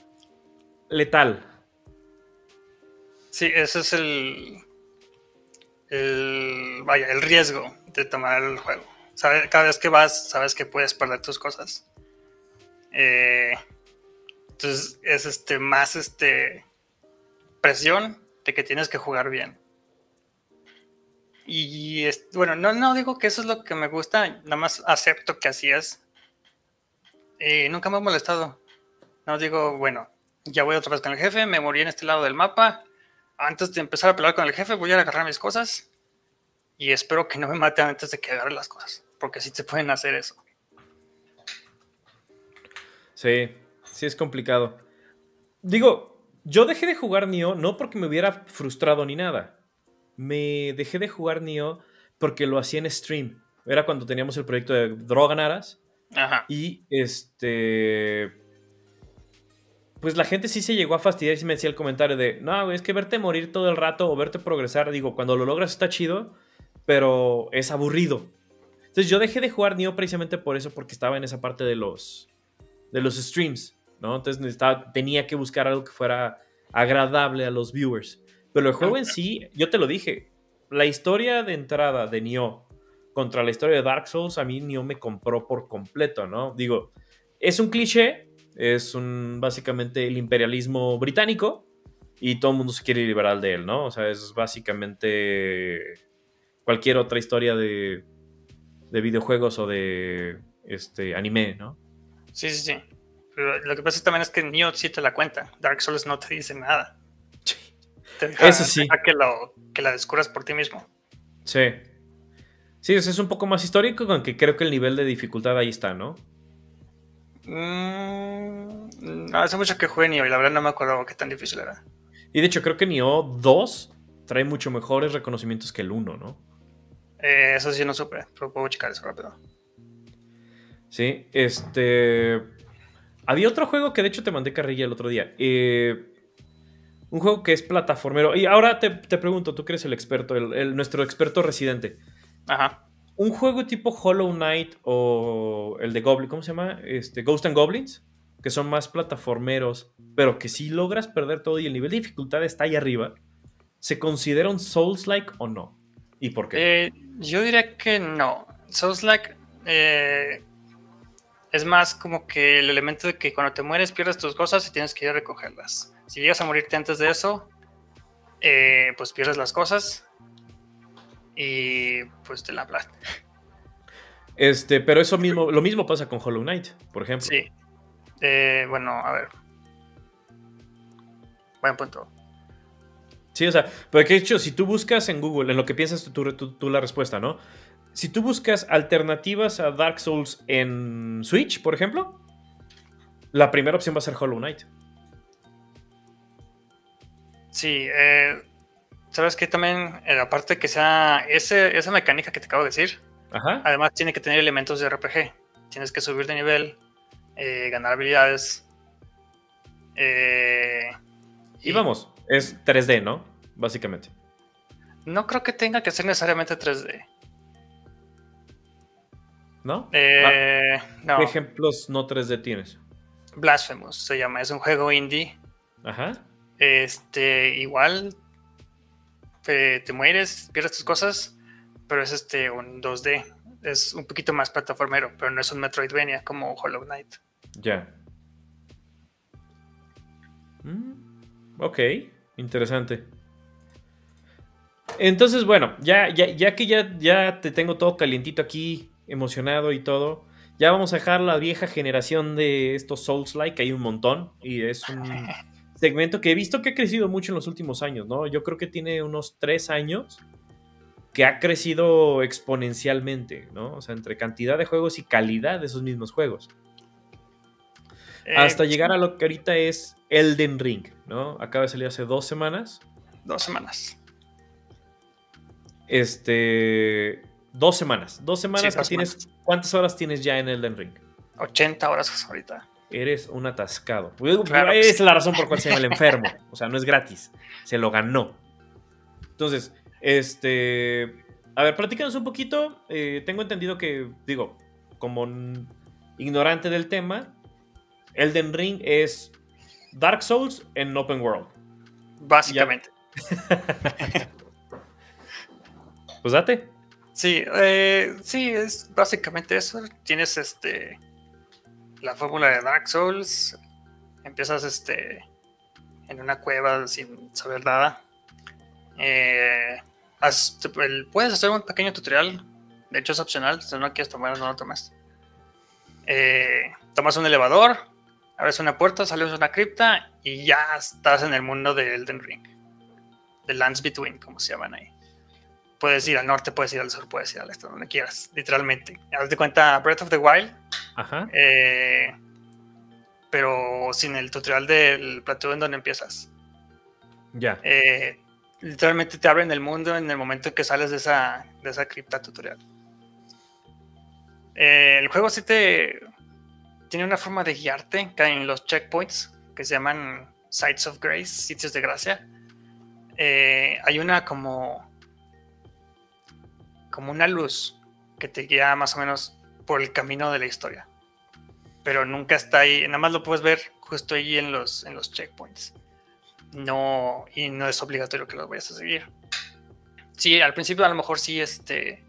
S1: letal.
S2: Sí, ese es el, el, vaya, el riesgo de tomar el juego. Cada vez que vas, sabes que puedes perder tus cosas. Eh, entonces es este más este presión de que tienes que jugar bien. Y bueno, no, no digo que eso es lo que me gusta, nada más acepto que así es. Y nunca me ha molestado. No digo, bueno, ya voy otra vez con el jefe, me morí en este lado del mapa. Antes de empezar a pelear con el jefe, voy a agarrar mis cosas. Y espero que no me maten antes de que agarre las cosas. Porque sí se pueden hacer eso.
S1: Sí, sí es complicado. Digo, yo dejé de jugar Nioh no porque me hubiera frustrado ni nada. Me dejé de jugar Nioh porque lo hacía en stream. Era cuando teníamos el proyecto de Droganaras.
S2: Ajá.
S1: Y este. Pues la gente sí se llegó a fastidiar y me decía el comentario de: No, es que verte morir todo el rato o verte progresar. Digo, cuando lo logras está chido, pero es aburrido. Entonces yo dejé de jugar Nioh precisamente por eso, porque estaba en esa parte de los de los streams, ¿no? Entonces tenía que buscar algo que fuera agradable a los viewers. Pero el juego en sí, yo te lo dije, la historia de entrada de Nioh contra la historia de Dark Souls, a mí Nioh me compró por completo, ¿no? Digo, es un cliché, es un básicamente el imperialismo británico y todo el mundo se quiere liberar de él, ¿no? O sea, es básicamente cualquier otra historia de, de videojuegos o de este anime, ¿no?
S2: Sí, sí, sí. Pero lo que pasa también es que Nioh sí te la cuenta. Dark Souls no te dice nada.
S1: Sí.
S2: Eso sí. que, lo, que la descubras por ti mismo.
S1: Sí. Sí, es un poco más histórico, aunque creo que el nivel de dificultad ahí está, ¿no?
S2: Mm, hace mucho que jugué Nioh y la verdad no me acuerdo qué tan difícil era.
S1: Y de hecho creo que Nioh 2 trae mucho mejores reconocimientos que el 1, ¿no?
S2: Eh, eso sí no supe, pero puedo checar eso rápido.
S1: Sí, este. Había otro juego que de hecho te mandé carrilla el otro día. Eh, un juego que es plataformero. Y ahora te, pregunto, tú que eres el experto, el, nuestro experto residente.
S2: Ajá.
S1: Un juego tipo Hollow Knight o el de Goblin, ¿cómo se llama? Este, Ghost and Goblins, que son más plataformeros, pero que si logras perder todo y el nivel de dificultad está ahí arriba, ¿se considera un Souls-like o no? ¿Y por qué?
S2: Eh, yo diría que no. Souls-like eh, es más como que el elemento de que cuando te mueres pierdes tus cosas y tienes que ir a recogerlas. Si llegas a morirte antes de eso, eh, pues pierdes las cosas y pues te la aplastas.
S1: Este, pero eso mismo, lo mismo pasa con Hollow Knight, por ejemplo.
S2: Sí. Eh, bueno, a ver. Buen punto.
S1: Sí, o sea, porque de hecho, si tú buscas en Google, en lo que piensas tú, tú la respuesta, ¿no? si tú buscas alternativas a Dark Souls en Switch, por ejemplo, la primera opción va a ser Hollow Knight.
S2: Sí, eh, sabes que también, eh, aparte que sea esa mecánica que te acabo de decir, además tiene que tener elementos de RPG. Tienes que subir de nivel, eh, ganar habilidades.
S1: y vamos, es 3D, ¿no? Básicamente.
S2: No creo que tenga que ser necesariamente 3D.
S1: ¿No?
S2: Eh,
S1: ¿Qué ejemplos no 3D tienes?
S2: Blasphemous se llama, es un juego indie.
S1: Ajá.
S2: Este, igual te, mueres, pierdes tus cosas, pero es este un 2D. Es un poquito más plataformero, pero no es un Metroidvania como Hollow Knight.
S1: Ya. Mm, ok, interesante. Entonces, bueno, ya, ya, ya que ya, ya te tengo todo calientito aquí emocionado y todo. Ya vamos a dejar la vieja generación de estos Souls-like, hay un montón, y es un segmento que he visto que ha crecido mucho en los últimos años, ¿no? Yo creo que tiene unos tres años que ha crecido exponencialmente, ¿no? O sea, entre cantidad de juegos y calidad de esos mismos juegos. Eh, Hasta llegar a lo que ahorita es Elden Ring, ¿no? Acaba de salir hace dos semanas.
S2: Dos semanas.
S1: Este Dos semanas. Dos semanas que tienes. ¿Cuántas horas tienes ya en Elden Ring?
S2: 80 horas ahorita.
S1: Eres un atascado. Esa es la razón por cual se llama el enfermo. O sea, no es gratis. Se lo ganó. Entonces, este. A ver, platícanos un poquito. Eh, tengo entendido que, digo, como ignorante del tema, Elden Ring es Dark Souls en Open World.
S2: Básicamente.
S1: pues date.
S2: Sí, eh, sí, es básicamente eso. Tienes este la fórmula de Dark Souls. Empiezas este en una cueva sin saber nada. Eh, puedes hacer un pequeño tutorial. De hecho es opcional. Si no quieres tomar, no lo tomas. Eh, tomas un elevador, abres una puerta, sales a una cripta y ya estás en el mundo de Elden Ring. The Lands Between, como se llaman ahí. Puedes ir al norte, puedes ir al sur, puedes ir al este, donde quieras, literalmente. Haz de cuenta Breath of the Wild. Ajá. Eh, pero sin el tutorial del plateo en donde empiezas.
S1: Ya.
S2: Eh, literalmente te abren el mundo en el momento en que sales de esa, de esa cripta tutorial. Eh, el juego sí te tiene una forma de guiarte en los checkpoints que se llaman Sites of Grace, sitios de gracia. Eh, hay una como como una luz que te guía más o menos por el camino de la historia. Pero nunca está ahí, nada más lo puedes ver justo ahí en los, en los checkpoints. No, y no es obligatorio que lo vayas a seguir. Sí, al principio a lo mejor sí, este,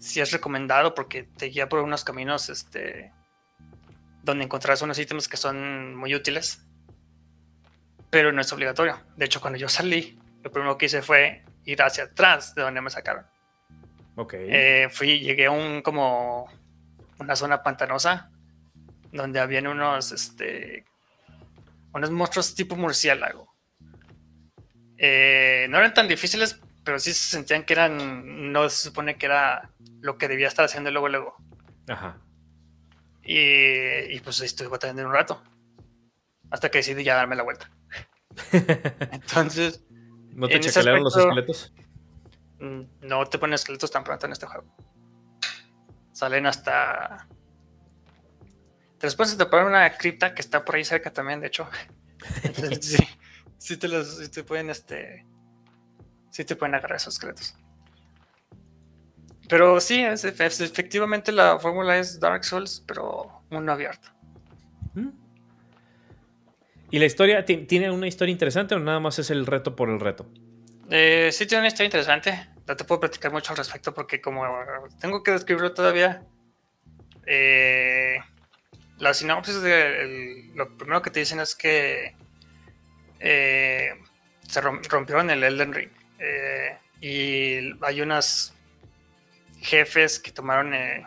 S2: sí es recomendado porque te guía por unos caminos, este, donde encontrarás unos ítems que son muy útiles, pero no es obligatorio. De hecho, cuando yo salí, lo primero que hice fue ir hacia atrás de donde me sacaron.
S1: Ok.
S2: Eh, fui, llegué a un como una zona pantanosa donde habían unos, este, unos monstruos tipo murciélago. Eh, no eran tan difíciles, pero sí se sentían que eran, no se supone que era lo que debía estar haciendo luego, luego.
S1: Ajá.
S2: Y, pues ahí estuve batallando un rato. Hasta que decidí ya darme la vuelta. Entonces.
S1: ¿No te chacalearon los esqueletos?
S2: Mm, no te ponen esqueletos tan pronto en este juego. Salen hasta. Te los puedes poner una cripta que está por ahí cerca también, de hecho. sí, sí te los sí te pueden este. Sí te pueden agarrar esos esqueletos. Pero sí, es, efectivamente la fórmula es Dark Souls, pero mundo abierto.
S1: ¿Y la historia tiene una historia interesante o nada más es el reto por el reto?
S2: Eh, sí, tiene una historia interesante. No te puedo platicar mucho al respecto porque como tengo que describirlo todavía, eh, la sinopsis de lo primero que te dicen es que eh, se rompió en el Elden Ring y hay unas jefes que tomaron eh,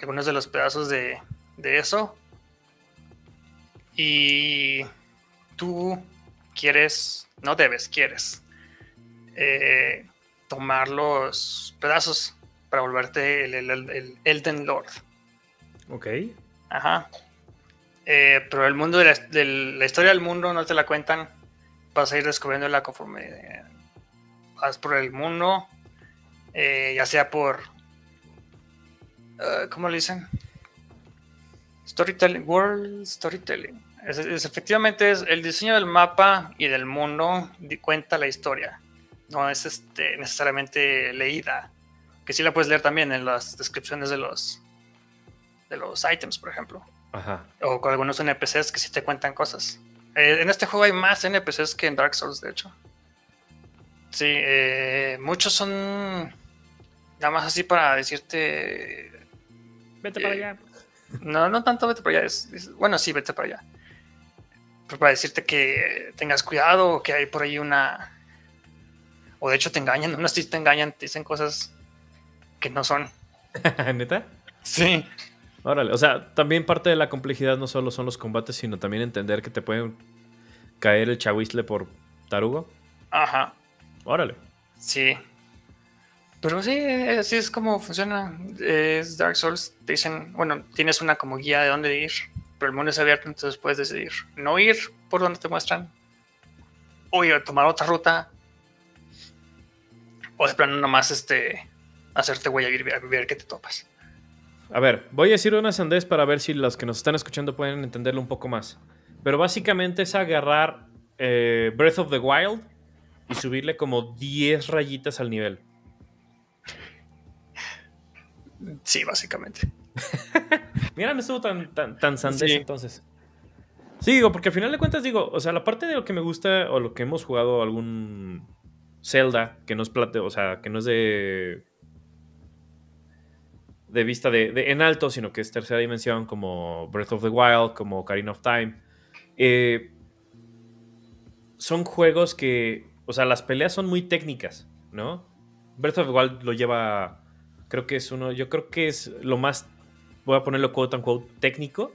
S2: algunos de los pedazos de, eso. Y tú quieres, no debes, quieres eh, tomar los pedazos para volverte el, Elden Lord.
S1: Ok.
S2: Ajá. Eh, pero el mundo de la, historia del mundo no te la cuentan. Vas a ir descubriéndola conforme vas por el mundo. ya sea por Uh, ¿cómo le dicen? Storytelling, World Storytelling. Es, efectivamente es el diseño del mapa y del mundo cuenta la historia. No es este, necesariamente leída. Que sí la puedes leer también en las descripciones de los de los items, por ejemplo. O con algunos NPCs que sí te cuentan cosas. Eh, en este juego hay más NPCs que en Dark Souls, de hecho. Sí, eh, muchos son nada más así para decirte
S1: Vete para allá.
S2: No, no tanto vete para allá. bueno, sí, vete para allá. Pero para decirte que tengas cuidado o que hay por ahí una. O de hecho te engañan. No, si te engañan, te dicen cosas que no son.
S1: ¿Neta?
S2: Sí.
S1: Órale, o sea, también parte de la complejidad no solo son los combates, sino también entender que te pueden caer el chahuizle por tarugo.
S2: Ajá.
S1: Órale.
S2: Sí. Pero sí, así es como funciona. Es Dark Souls. Te dicen, bueno, tienes una como guía de dónde ir, pero el mundo es abierto, entonces puedes decidir no ir por donde te muestran, o ir a tomar otra ruta, o de plano nomás este, hacerte huella y ver, qué te topas.
S1: A ver, voy a decir una sandez para ver si los que nos están escuchando pueden entenderlo un poco más. Pero básicamente es agarrar eh, Breath of the Wild y subirle como 10 rayitas al nivel.
S2: Sí, básicamente.
S1: Mira, no estuvo tan, tan, tan sandés entonces. Sí, digo, porque al final de cuentas digo, o sea, la parte de lo que me gusta o lo que hemos jugado algún Zelda que no es plate, o sea, que no es de de vista de, en alto, sino que es tercera dimensión, como Breath of the Wild, como Ocarina of Time. Eh, son juegos que, o sea, las peleas son muy técnicas, ¿no? Breath of the Wild lo lleva, creo que es uno, yo creo que es lo más, voy a ponerlo quote unquote, técnico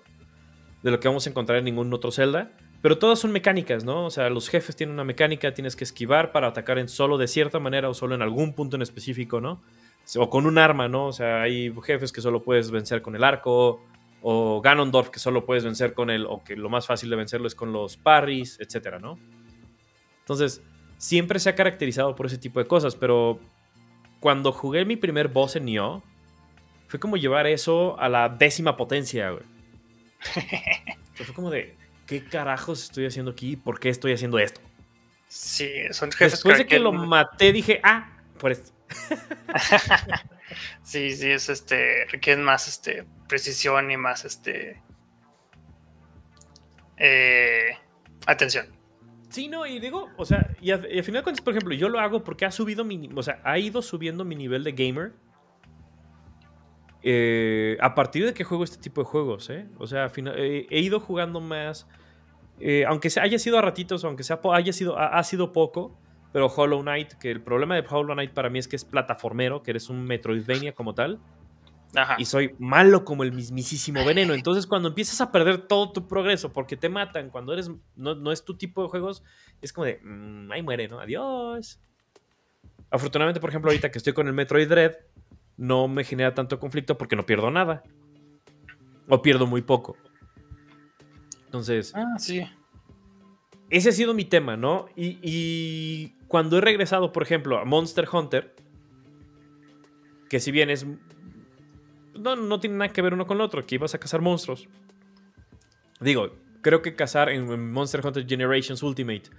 S1: de lo que vamos a encontrar en ningún otro Zelda. Pero todas son mecánicas, ¿no? O sea, los jefes tienen una mecánica, tienes que esquivar para atacar en solo de cierta manera o solo en algún punto en específico, ¿no? O con un arma, ¿no? O sea, hay jefes que solo puedes vencer con el arco, o Ganondorf que solo puedes vencer con el, o que lo más fácil de vencerlo es con los parries, etcétera, ¿no? Entonces, siempre se ha caracterizado por ese tipo de cosas, pero cuando jugué mi primer boss en Nioh, fue como llevar eso a la décima potencia, güey. fue como de, ¿qué carajos estoy haciendo aquí? ¿Por qué estoy haciendo esto?
S2: Sí, son jefes
S1: Después de que lo maté, dije, ah, por esto.
S2: sí, sí, es este, requieren más este, precisión y más este, eh, atención.
S1: Sí, no, y digo, o sea, y, al final de cuentas, por ejemplo, yo lo hago porque ha subido mi, o sea, ha ido subiendo mi nivel de gamer eh, a partir de que juego este tipo de juegos, ¿eh? O sea, he ido jugando más, eh, aunque haya sido a ratitos, aunque sea, haya sido, ha, sido poco, pero Hollow Knight, que el problema de Hollow Knight para mí es que es plataformero, que eres un Metroidvania como tal. Y soy malo como el mismísimo veneno. Entonces, cuando empiezas a perder todo tu progreso porque te matan, cuando eres no, es tu tipo de juegos, es como de, mm, ahí muere, ¿no? Adiós. Afortunadamente, por ejemplo, ahorita que estoy con el Metroid Dread, no me genera tanto conflicto porque no pierdo nada. O pierdo muy poco. Entonces.
S2: Ah, sí.
S1: Ese ha sido mi tema, ¿no? Y, cuando he regresado, por ejemplo, a Monster Hunter, que si bien es. No, no tiene nada que ver uno con el otro, que ibas a cazar monstruos. Digo, creo que cazar en Monster Hunter Generations Ultimate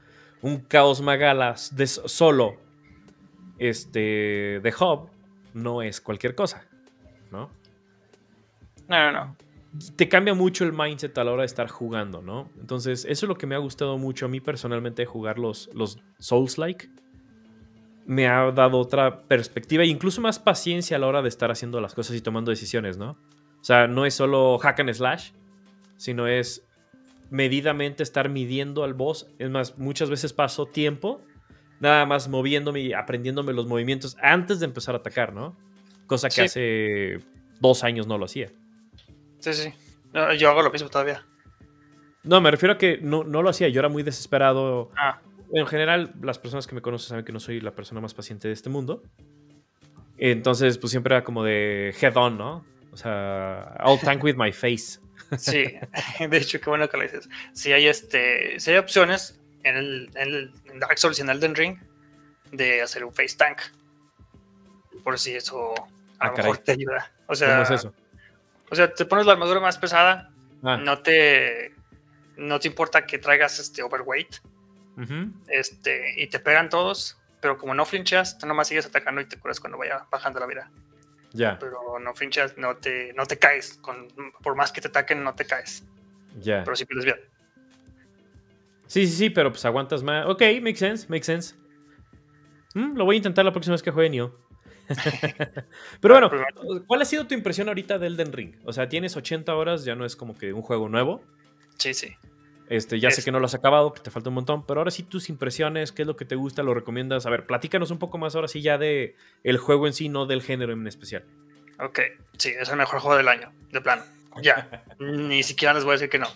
S1: un Chaos Magalas de solo este, de Hub no es cualquier cosa, ¿no?
S2: No, no, no.
S1: Te cambia mucho el mindset a la hora de estar jugando, ¿no? Entonces, eso es lo que me ha gustado mucho a mí personalmente jugar los, los Souls-like. Me ha dado otra perspectiva e incluso más paciencia a la hora de estar haciendo las cosas y tomando decisiones, ¿no? O sea, no es solo hack and slash, sino es medidamente estar midiendo al boss. Es más, muchas veces paso tiempo nada más moviéndome y aprendiéndome los movimientos antes de empezar a atacar, ¿no? Cosa que hace dos años no lo hacía.
S2: Sí, sí. yo hago lo mismo todavía.
S1: No, me refiero a que no, lo hacía. Yo era muy desesperado. Ah. En general, las personas que me conocen saben que no soy la persona más paciente de este mundo. Entonces, pues siempre era como de head on, ¿no? O sea, I'll tank with my face.
S2: Sí, de hecho, qué bueno que lo dices. Si hay, este, si hay opciones, en el, Dark Souls y en Elden Ring de hacer un face tank. Por si eso a lo ah, mejor te ayuda. O sea, ¿Cómo es eso? O sea, te pones la armadura más pesada, ah. no te no te importa que traigas este overweight. Este, y te pegan todos, pero como no flinchas, tú nomás sigues atacando y te curas cuando vaya bajando la vida.
S1: Ya.
S2: Pero no flinchas, no te, no te caes. Con, por más que te ataquen, no te caes.
S1: Ya.
S2: Pero si pierdes bien.
S1: Sí, sí, sí, pero pues aguantas más. Ok, makes sense, makes sense. Mm, lo voy a intentar la próxima vez que juegue Nioh. pero bueno, ¿cuál ha sido tu impresión ahorita del Elden Ring? O sea, tienes 80 horas, ya no es como que un juego nuevo.
S2: Sí, sí.
S1: Este, ya sé que no lo has acabado, que te falta un montón, pero ahora sí tus impresiones, qué es lo que te gusta, lo recomiendas. A ver, platícanos un poco más ahora sí ya de el juego en sí, no del género en especial.
S2: Ok, sí, es el mejor juego del año, de plano. Ya, ni siquiera les voy a decir que no.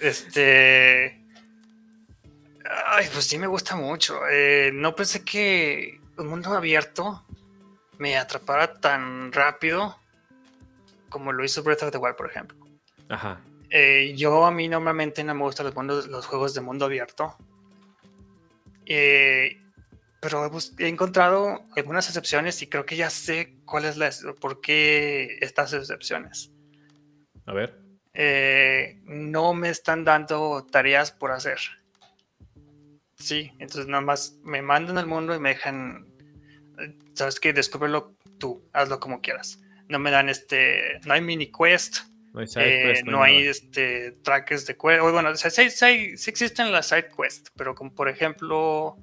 S2: Este. Ay, pues sí me gusta mucho. Eh, no pensé que un mundo abierto me atrapara tan rápido como lo hizo Breath of the Wild, por ejemplo.
S1: Ajá.
S2: Eh, yo a mí normalmente no me gustan los, los juegos de mundo abierto. Eh, pero he, encontrado algunas excepciones y creo que ya sé cuál es la, por qué estas excepciones.
S1: A ver.
S2: Eh, no me están dando tareas por hacer. Sí, entonces nada más me mandan al mundo y me dejan, sabes que descúbrelo tú, hazlo como quieras. No me dan este, no hay mini quest, no hay, eh, no hay este, trackers de quest. Bueno, sí, sí, existen las side quests, pero como por ejemplo,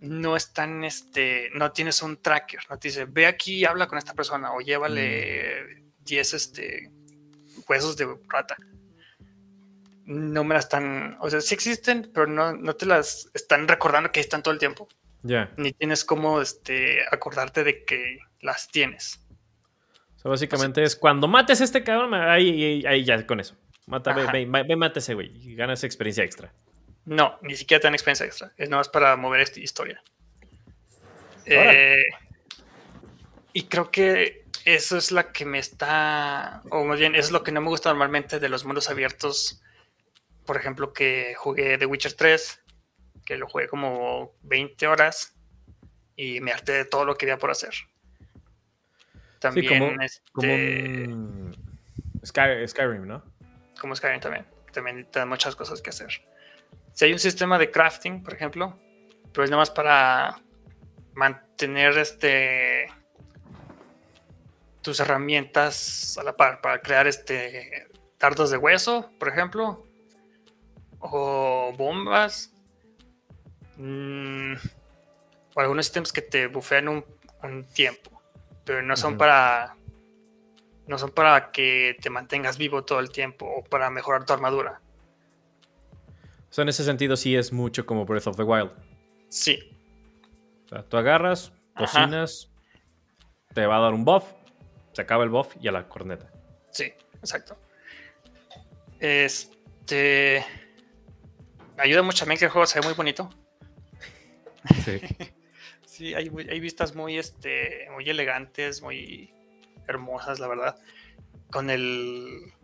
S2: no están, este, no tienes un tracker, no te dice, ve aquí y habla con esta persona o llévale 10 mm. este, huesos de rata. No me las están, o sea, sí existen, pero no, no te las están recordando que están todo el tiempo.
S1: Ya.
S2: Ni tienes como este, acordarte de que las tienes.
S1: O sea, básicamente es cuando mates a este cabrón, ahí, ahí, ya con eso. Mata, ve, ve, mate ese güey y ganas experiencia extra.
S2: No, ni siquiera te dan experiencia extra. Es nada más para mover esta historia. Eh, y creo que eso es la que me está, o más bien, es lo que no me gusta normalmente de los mundos abiertos. Por ejemplo, que jugué The Witcher 3, que lo jugué como 20 horas y me harté de todo lo que había por hacer. También
S1: este, Skyrim, ¿no?
S2: Como Skyrim también. También te muchas cosas que hacer. Si hay un sistema de crafting, por ejemplo, pero es nada más para mantener este tus herramientas a la par, para crear este dardos de hueso, por ejemplo, o bombas, mm, o algunos ítems que te bufean un, tiempo, pero no son para no son para que te mantengas vivo todo el tiempo o para mejorar tu armadura.
S1: O sea, en ese sentido sí es mucho como Breath of the Wild.
S2: Sí.
S1: O sea, tú agarras, cocinas, te va a dar un buff, se acaba el buff y a la corneta.
S2: Sí, exacto. Este. Me ayuda mucho también que el juego se ve muy bonito. Sí. sí, hay, hay, vistas muy, este, muy elegantes, muy hermosas, la verdad. Con el.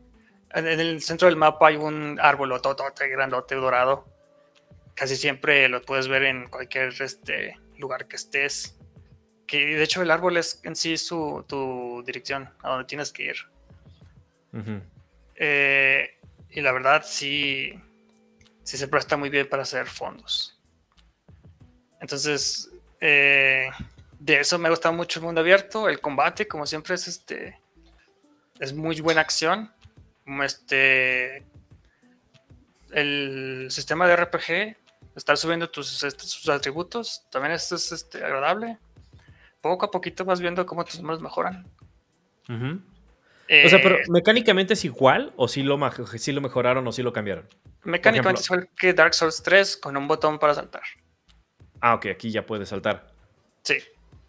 S2: En el centro del mapa hay un árbol ototote, grandote, dorado. Casi siempre lo puedes ver en cualquier este, lugar que estés que de hecho el árbol es en sí su, tu dirección, a donde tienes que ir. Eh, y la verdad sí, sí se presta muy bien para hacer fondos. Entonces, eh, de eso me gusta mucho el mundo abierto. El combate, como siempre, es este. Es muy buena acción. Este. El sistema de RPG, estar subiendo tus, este, sus atributos, también es, es este, agradable poco a poquito vas viendo cómo tus números mejoran.
S1: o sea, pero eh, mecánicamente es igual o si lo, lo mejoraron o si lo cambiaron.
S2: Mecánicamente es igual que Dark Souls 3 con un botón para saltar.
S1: Ah, ok, aquí ya puedes saltar.
S2: Sí.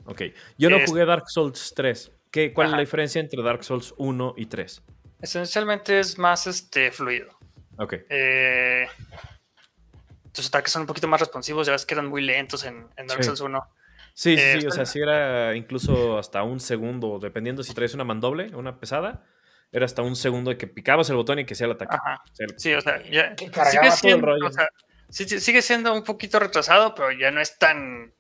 S1: Ok. Yo no jugué Dark Souls 3. ¿Qué, ¿Cuál es la diferencia entre Dark Souls 1 y 3?
S2: Esencialmente es más este, fluido.
S1: Ok.
S2: Eh, tus ataques son un poquito más responsivos, ya ves que eran muy lentos en, Dark Souls 1.
S1: Sí, sí, sí, o sea, si era incluso hasta un segundo, dependiendo si traes una mandoble, una pesada, era hasta un segundo de que picabas el botón y que sea el ataque.
S2: Ajá. sí, o sea, ya sigue siendo, o sea, sigue siendo un poquito retrasado, pero ya no es tan,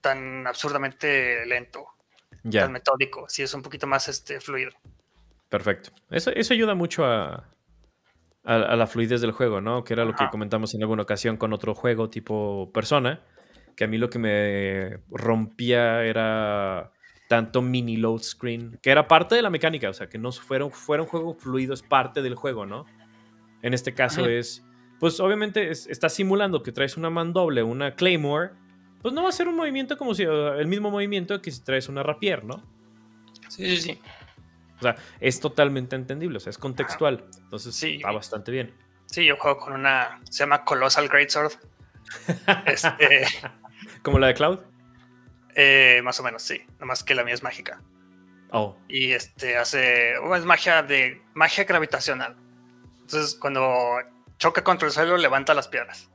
S2: tan absurdamente lento, ya. tan metódico, sí es un poquito más este, fluido.
S1: Perfecto. Eso, eso ayuda mucho a, a, la fluidez del juego, ¿no? Que era lo que comentamos en alguna ocasión con otro juego tipo Persona que a mí lo que me rompía era tanto mini load screen, que era parte de la mecánica, o sea, que no fuera, fuera un juego fluido, es parte del juego, ¿no? En este caso es, pues obviamente está simulando que traes una mandoble, una claymore, pues no va a ser un movimiento como si, el mismo movimiento que si traes una rapier, ¿no?
S2: Sí, sí, sí.
S1: O sea, es totalmente entendible, o sea, es contextual. Entonces, sí. va bastante bien.
S2: Sí, yo juego con una, se llama Colossal Greatsword. este,
S1: ¿Como la de Cloud?
S2: Eh, más o menos, sí. Nomás que la mía es mágica.
S1: Oh.
S2: Y este hace. es magia de. magia gravitacional. Entonces, cuando choca contra el suelo, levanta las piedras.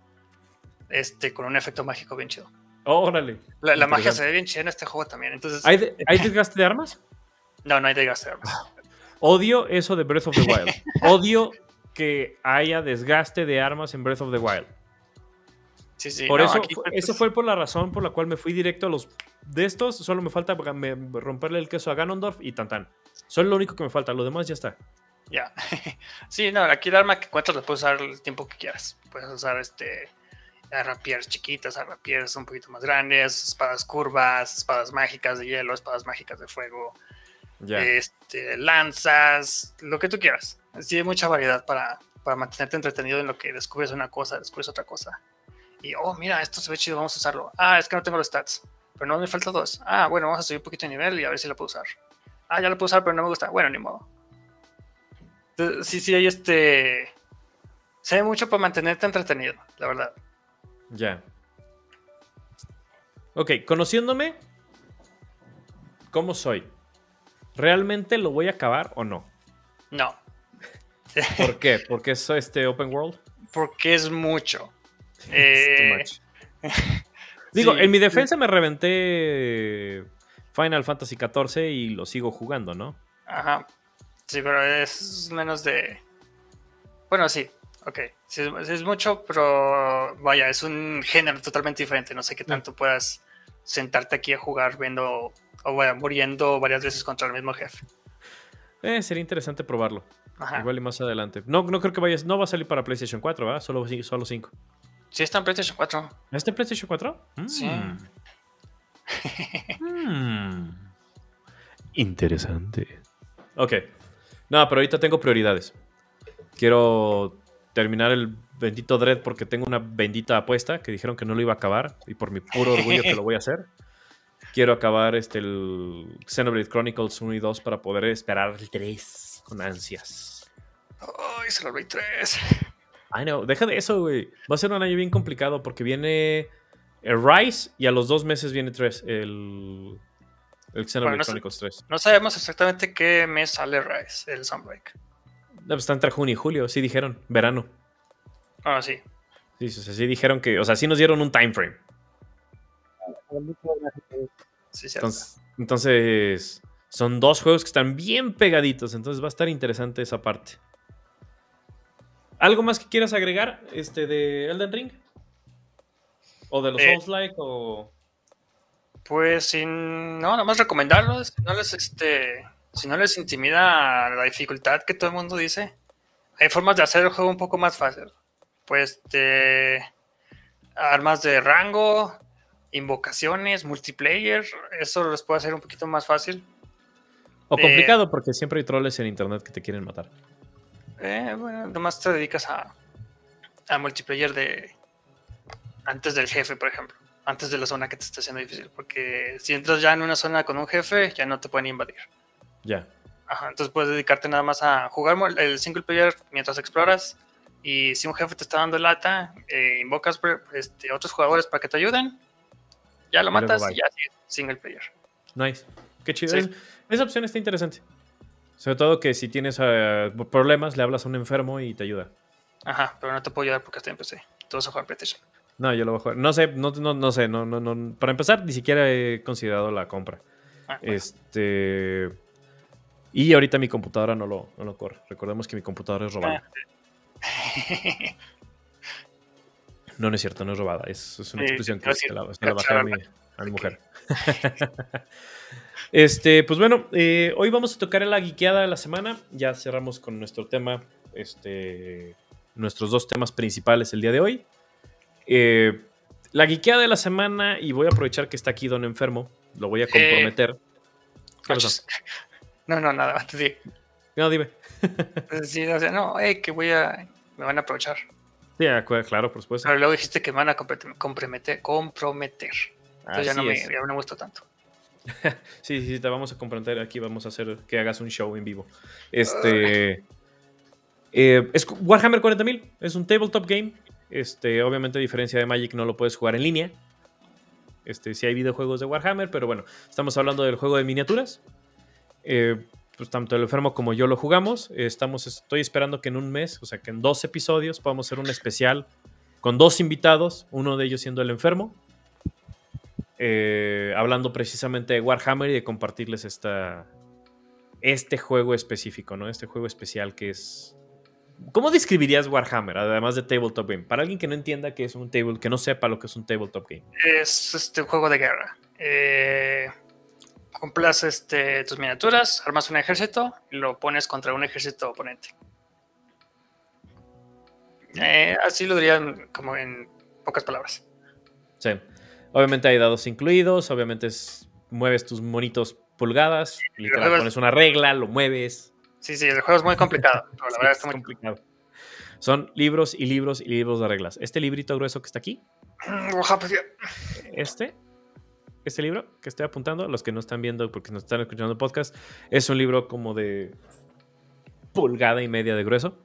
S2: Este, con un efecto mágico bien chido.
S1: Oh, órale.
S2: La, magia se ve bien chida en este juego también. Entonces,
S1: ¿Hay, desgaste de armas?
S2: No, no hay desgaste de armas.
S1: Odio eso de Breath of the Wild. Odio que haya desgaste de armas en Breath of the Wild. Sí, sí. Por eso, eso fue por la razón por la cual me fui directo a los de estos. Solo me falta romperle el queso a Ganondorf y tan tan. Solo lo único que me falta, lo demás ya está.
S2: Ya. sí, no, aquí el arma que encuentras la puedes usar el tiempo que quieras. Puedes usar este rapieres chiquitas, rapieres un poquito más grandes, espadas curvas, espadas mágicas de hielo, espadas mágicas de fuego, este, lanzas, lo que tú quieras. Sí, hay mucha variedad para, para mantenerte entretenido en lo que descubres una cosa, descubres otra cosa. Y, oh, mira, esto se ve chido, vamos a usarlo. Ah, es que no tengo los stats, pero no me falta dos. Ah, bueno, vamos a subir un poquito de nivel y a ver si lo puedo usar. Ah, ya lo puedo usar, pero no me gusta. Bueno, ni modo. Sí, sí, hay este. Se ve mucho para mantenerte entretenido, la verdad.
S1: Ya. Ok, conociéndome, ¿cómo soy? ¿Realmente lo voy a acabar o no?
S2: No.
S1: ¿Por qué? ¿Porque es este open world?
S2: Porque es mucho. Eh,
S1: Digo, en mi defensa me reventé Final Fantasy XIV y lo sigo jugando, ¿no?
S2: Ajá. Sí, pero es menos de. Bueno, sí, ok. Sí, es, mucho, pero vaya, es un género totalmente diferente. No sé qué tanto puedas sentarte aquí a jugar viendo o vaya, muriendo varias veces contra el mismo jefe.
S1: Eh, sería interesante probarlo. Igual y más adelante. No, no creo que vayas, no va a salir para PlayStation 4, ¿verdad? Solo, solo 5.
S2: Sí, está en PlayStation 4.
S1: ¿Está en PlayStation 4?
S2: Sí.
S1: Mm. Interesante. Ok. No, pero ahorita tengo prioridades. Quiero terminar el bendito Dread porque tengo una bendita apuesta que dijeron que no lo iba a acabar y por mi puro orgullo que lo voy a hacer. Quiero acabar este, el Xenoblade Chronicles 1 y 2 para poder esperar el 3 con ansias.
S2: Ay, Xenoblade 3.
S1: Ay, no, deja de eso, güey. Va a ser un año bien complicado porque viene el Rise y a los dos meses viene 3, el, el Xenoblade Chronicles 3.
S2: No sabemos exactamente qué mes sale Rise, el Sunbreak.
S1: Pues está entre junio y julio, sí dijeron, verano.
S2: Ah, sí.
S1: Sí, sí dijeron que, o sea, sí nos dieron un time frame. Sí, entonces, entonces, son dos juegos que están bien pegaditos, entonces va a estar interesante esa parte. ¿Algo más que quieras agregar este, de Elden Ring? ¿O de los eh, Souls-like? O...
S2: Pues sin, no, nada más recomendarlos. No les, este, si no les intimida la dificultad que todo el mundo dice, hay formas de hacer el juego un poco más fácil. Pues de armas de rango, invocaciones, multiplayer, eso les puede hacer un poquito más fácil.
S1: O complicado porque siempre hay troles en internet que te quieren matar.
S2: Eh, bueno, nomás te dedicas a, a multiplayer de antes del jefe, por ejemplo. Antes de la zona que te está haciendo difícil. Porque si entras ya en una zona con un jefe, ya no te pueden invadir.
S1: Ya.
S2: Ajá, entonces puedes dedicarte nada más a jugar el single player mientras exploras. Y si un jefe te está dando lata, eh, invocas este, otros jugadores para que te ayuden. Ya lo matas y ya single player.
S1: Nice. Qué chido. esa opción está interesante. Sobre todo que si tienes eh, problemas, le hablas a un enfermo y te ayuda.
S2: Ajá, pero no te puedo ayudar porque estoy en PC. Tú vas a jugar PlayStation.
S1: No, yo lo voy a jugar. No sé, no, no, no sé, no, no, no. Para empezar, ni siquiera he considerado la compra. Ah, este. Y ahorita mi computadora no lo, no lo corre. Recordemos que mi computadora es robada. Ah, no, no es cierto, no es robada. Es, una expresión que se la, se la bajé a mi, a mi mujer. este, pues bueno, eh, hoy vamos a tocar la guiqueada de la semana. Ya cerramos con nuestro tema, este, nuestros dos temas principales el día de hoy. Eh, la guiqueada de la semana, y voy a aprovechar que está aquí Don Enfermo, lo voy a comprometer.
S2: No, no, nada, sí.
S1: No, dime.
S2: Pues sí, o sea, no, que voy a. Me van a aprovechar.
S1: Sí, claro, por supuesto.
S2: Pero luego dijiste que me van a comprometer. comprometer. Entonces ya no, me, ya no me gusta tanto.
S1: sí, sí, te vamos a comprometer. Aquí vamos a hacer que hagas un show en vivo. Este. Eh, es Warhammer 40.000. Es un tabletop game. Este, obviamente, a diferencia de Magic, no lo puedes jugar en línea. Este, sí hay videojuegos de Warhammer, pero bueno, estamos hablando del juego de miniaturas. Eh, pues tanto el enfermo como yo lo jugamos. estamos, estoy esperando que en un mes, o sea que en dos episodios, podamos hacer un especial con dos invitados, uno de ellos siendo el enfermo, eh, hablando precisamente de Warhammer y de compartirles esta, este juego específico, ¿no? Este juego especial que es ¿Cómo describirías Warhammer, además de tabletop game? Para alguien que no entienda que es un table, que no sepa lo que es un tabletop game.
S2: Es este juego de guerra. Eh, compras este, tus miniaturas, armas un ejército y lo pones contra un ejército oponente. Eh, así lo dirían como en pocas palabras.
S1: Sí. Obviamente hay dados incluidos, obviamente mueves tus monitos pulgadas, literal, pones una regla, lo mueves.
S2: Sí, sí, el juego es muy complicado, la verdad está muy complicado.
S1: Son libros y libros y libros de reglas. Este librito grueso que está aquí. Mm, este, este libro que estoy apuntando, los que no están viendo porque nos están escuchando el podcast, es un libro como de pulgada y media de grueso,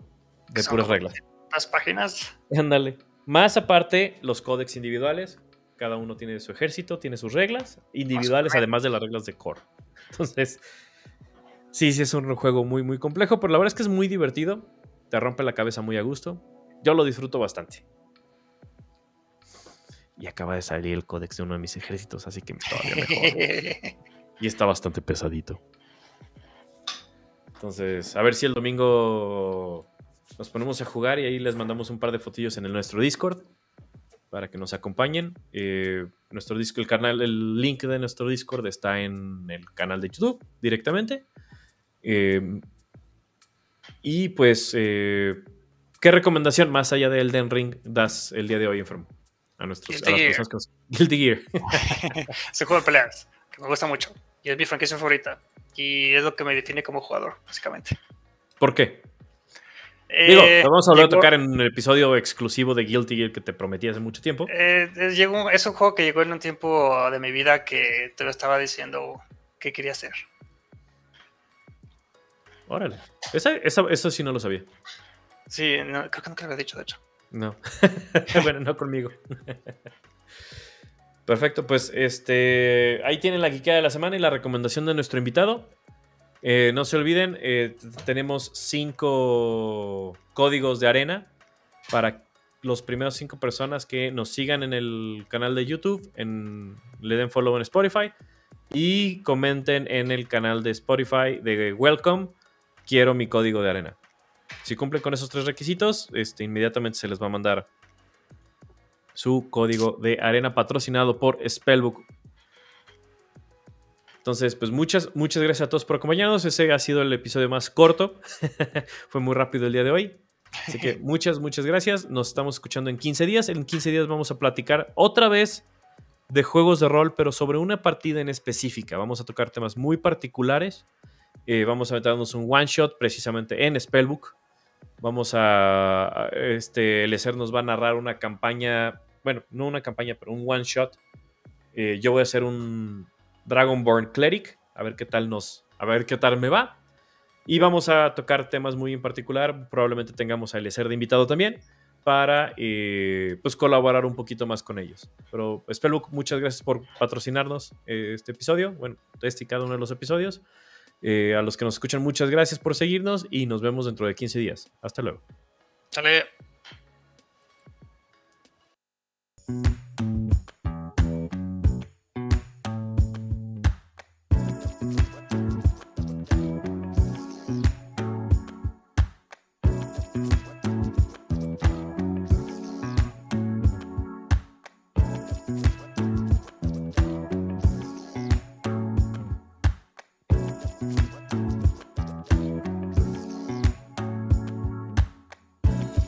S1: de puras reglas.
S2: Las páginas.
S1: Ándale. Más aparte, los códex individuales. Cada uno tiene su ejército, tiene sus reglas individuales, además de las reglas de core. Entonces, sí, sí es un juego muy, muy complejo, pero la verdad es que es muy divertido. Te rompe la cabeza muy a gusto. Yo lo disfruto bastante. Y acaba de salir el códex de uno de mis ejércitos, así que todavía mejor. y está bastante pesadito. Entonces, a ver si el domingo nos ponemos a jugar y ahí les mandamos un par de fotillos en el nuestro Discord para que nos acompañen. Eh, nuestro disco, el canal, el link de nuestro Discord está en el canal de YouTube directamente. Eh, y pues, eh, ¿qué recomendación más allá de Elden Ring das el día de hoy, Enfermo? A, nuestros, a las personas que Guilty Gear.
S2: es juego de peleas, que me gusta mucho. Y es mi franquicia favorita. Y es lo que me define como jugador, básicamente.
S1: ¿Por qué? Digo, eh, vamos a volver a tocar en un episodio exclusivo de Guilty Gear que te prometí hace mucho tiempo.
S2: Eh, es un juego que llegó en un tiempo de mi vida que te lo estaba diciendo que quería hacer.
S1: Órale. eso sí no lo sabía.
S2: Sí, creo que nunca lo había dicho, de hecho.
S1: No. bueno, no conmigo. Perfecto, pues este ahí tienen la guiquea de la semana y la recomendación de nuestro invitado. Eh, no se olviden, eh, tenemos cinco códigos de arena para los primeros cinco personas que nos sigan en el canal de YouTube, le den follow en Spotify y comenten en el canal de Spotify de Welcome, quiero mi código de arena. Si cumplen con esos tres requisitos, este, inmediatamente se les va a mandar su código de arena patrocinado por Spellbook entonces, pues muchas, muchas gracias a todos por acompañarnos. Ese ha sido el episodio más corto. Fue muy rápido el día de hoy. Así que muchas, muchas gracias. Nos estamos escuchando en 15 días. En 15 días vamos a platicar otra vez de juegos de rol, pero sobre una partida en específica. Vamos a tocar temas muy particulares. Eh, vamos a meternos un one shot precisamente en Spellbook. Vamos a. Este, Lecer nos va a narrar una campaña. Bueno, no una campaña, pero un one shot. Eh, yo voy a hacer un, Dragonborn Cleric, a ver qué tal nos, a ver qué tal me va. Y vamos a tocar temas muy en particular, probablemente tengamos a Eliezer de invitado también, para eh, pues colaborar un poquito más con ellos. Pero Spellbook, muchas gracias por patrocinarnos eh, este episodio, bueno, este y cada uno de los episodios. Eh, a los que nos escuchan, muchas gracias por seguirnos y nos vemos dentro de 15 días. Hasta luego.
S2: Sale.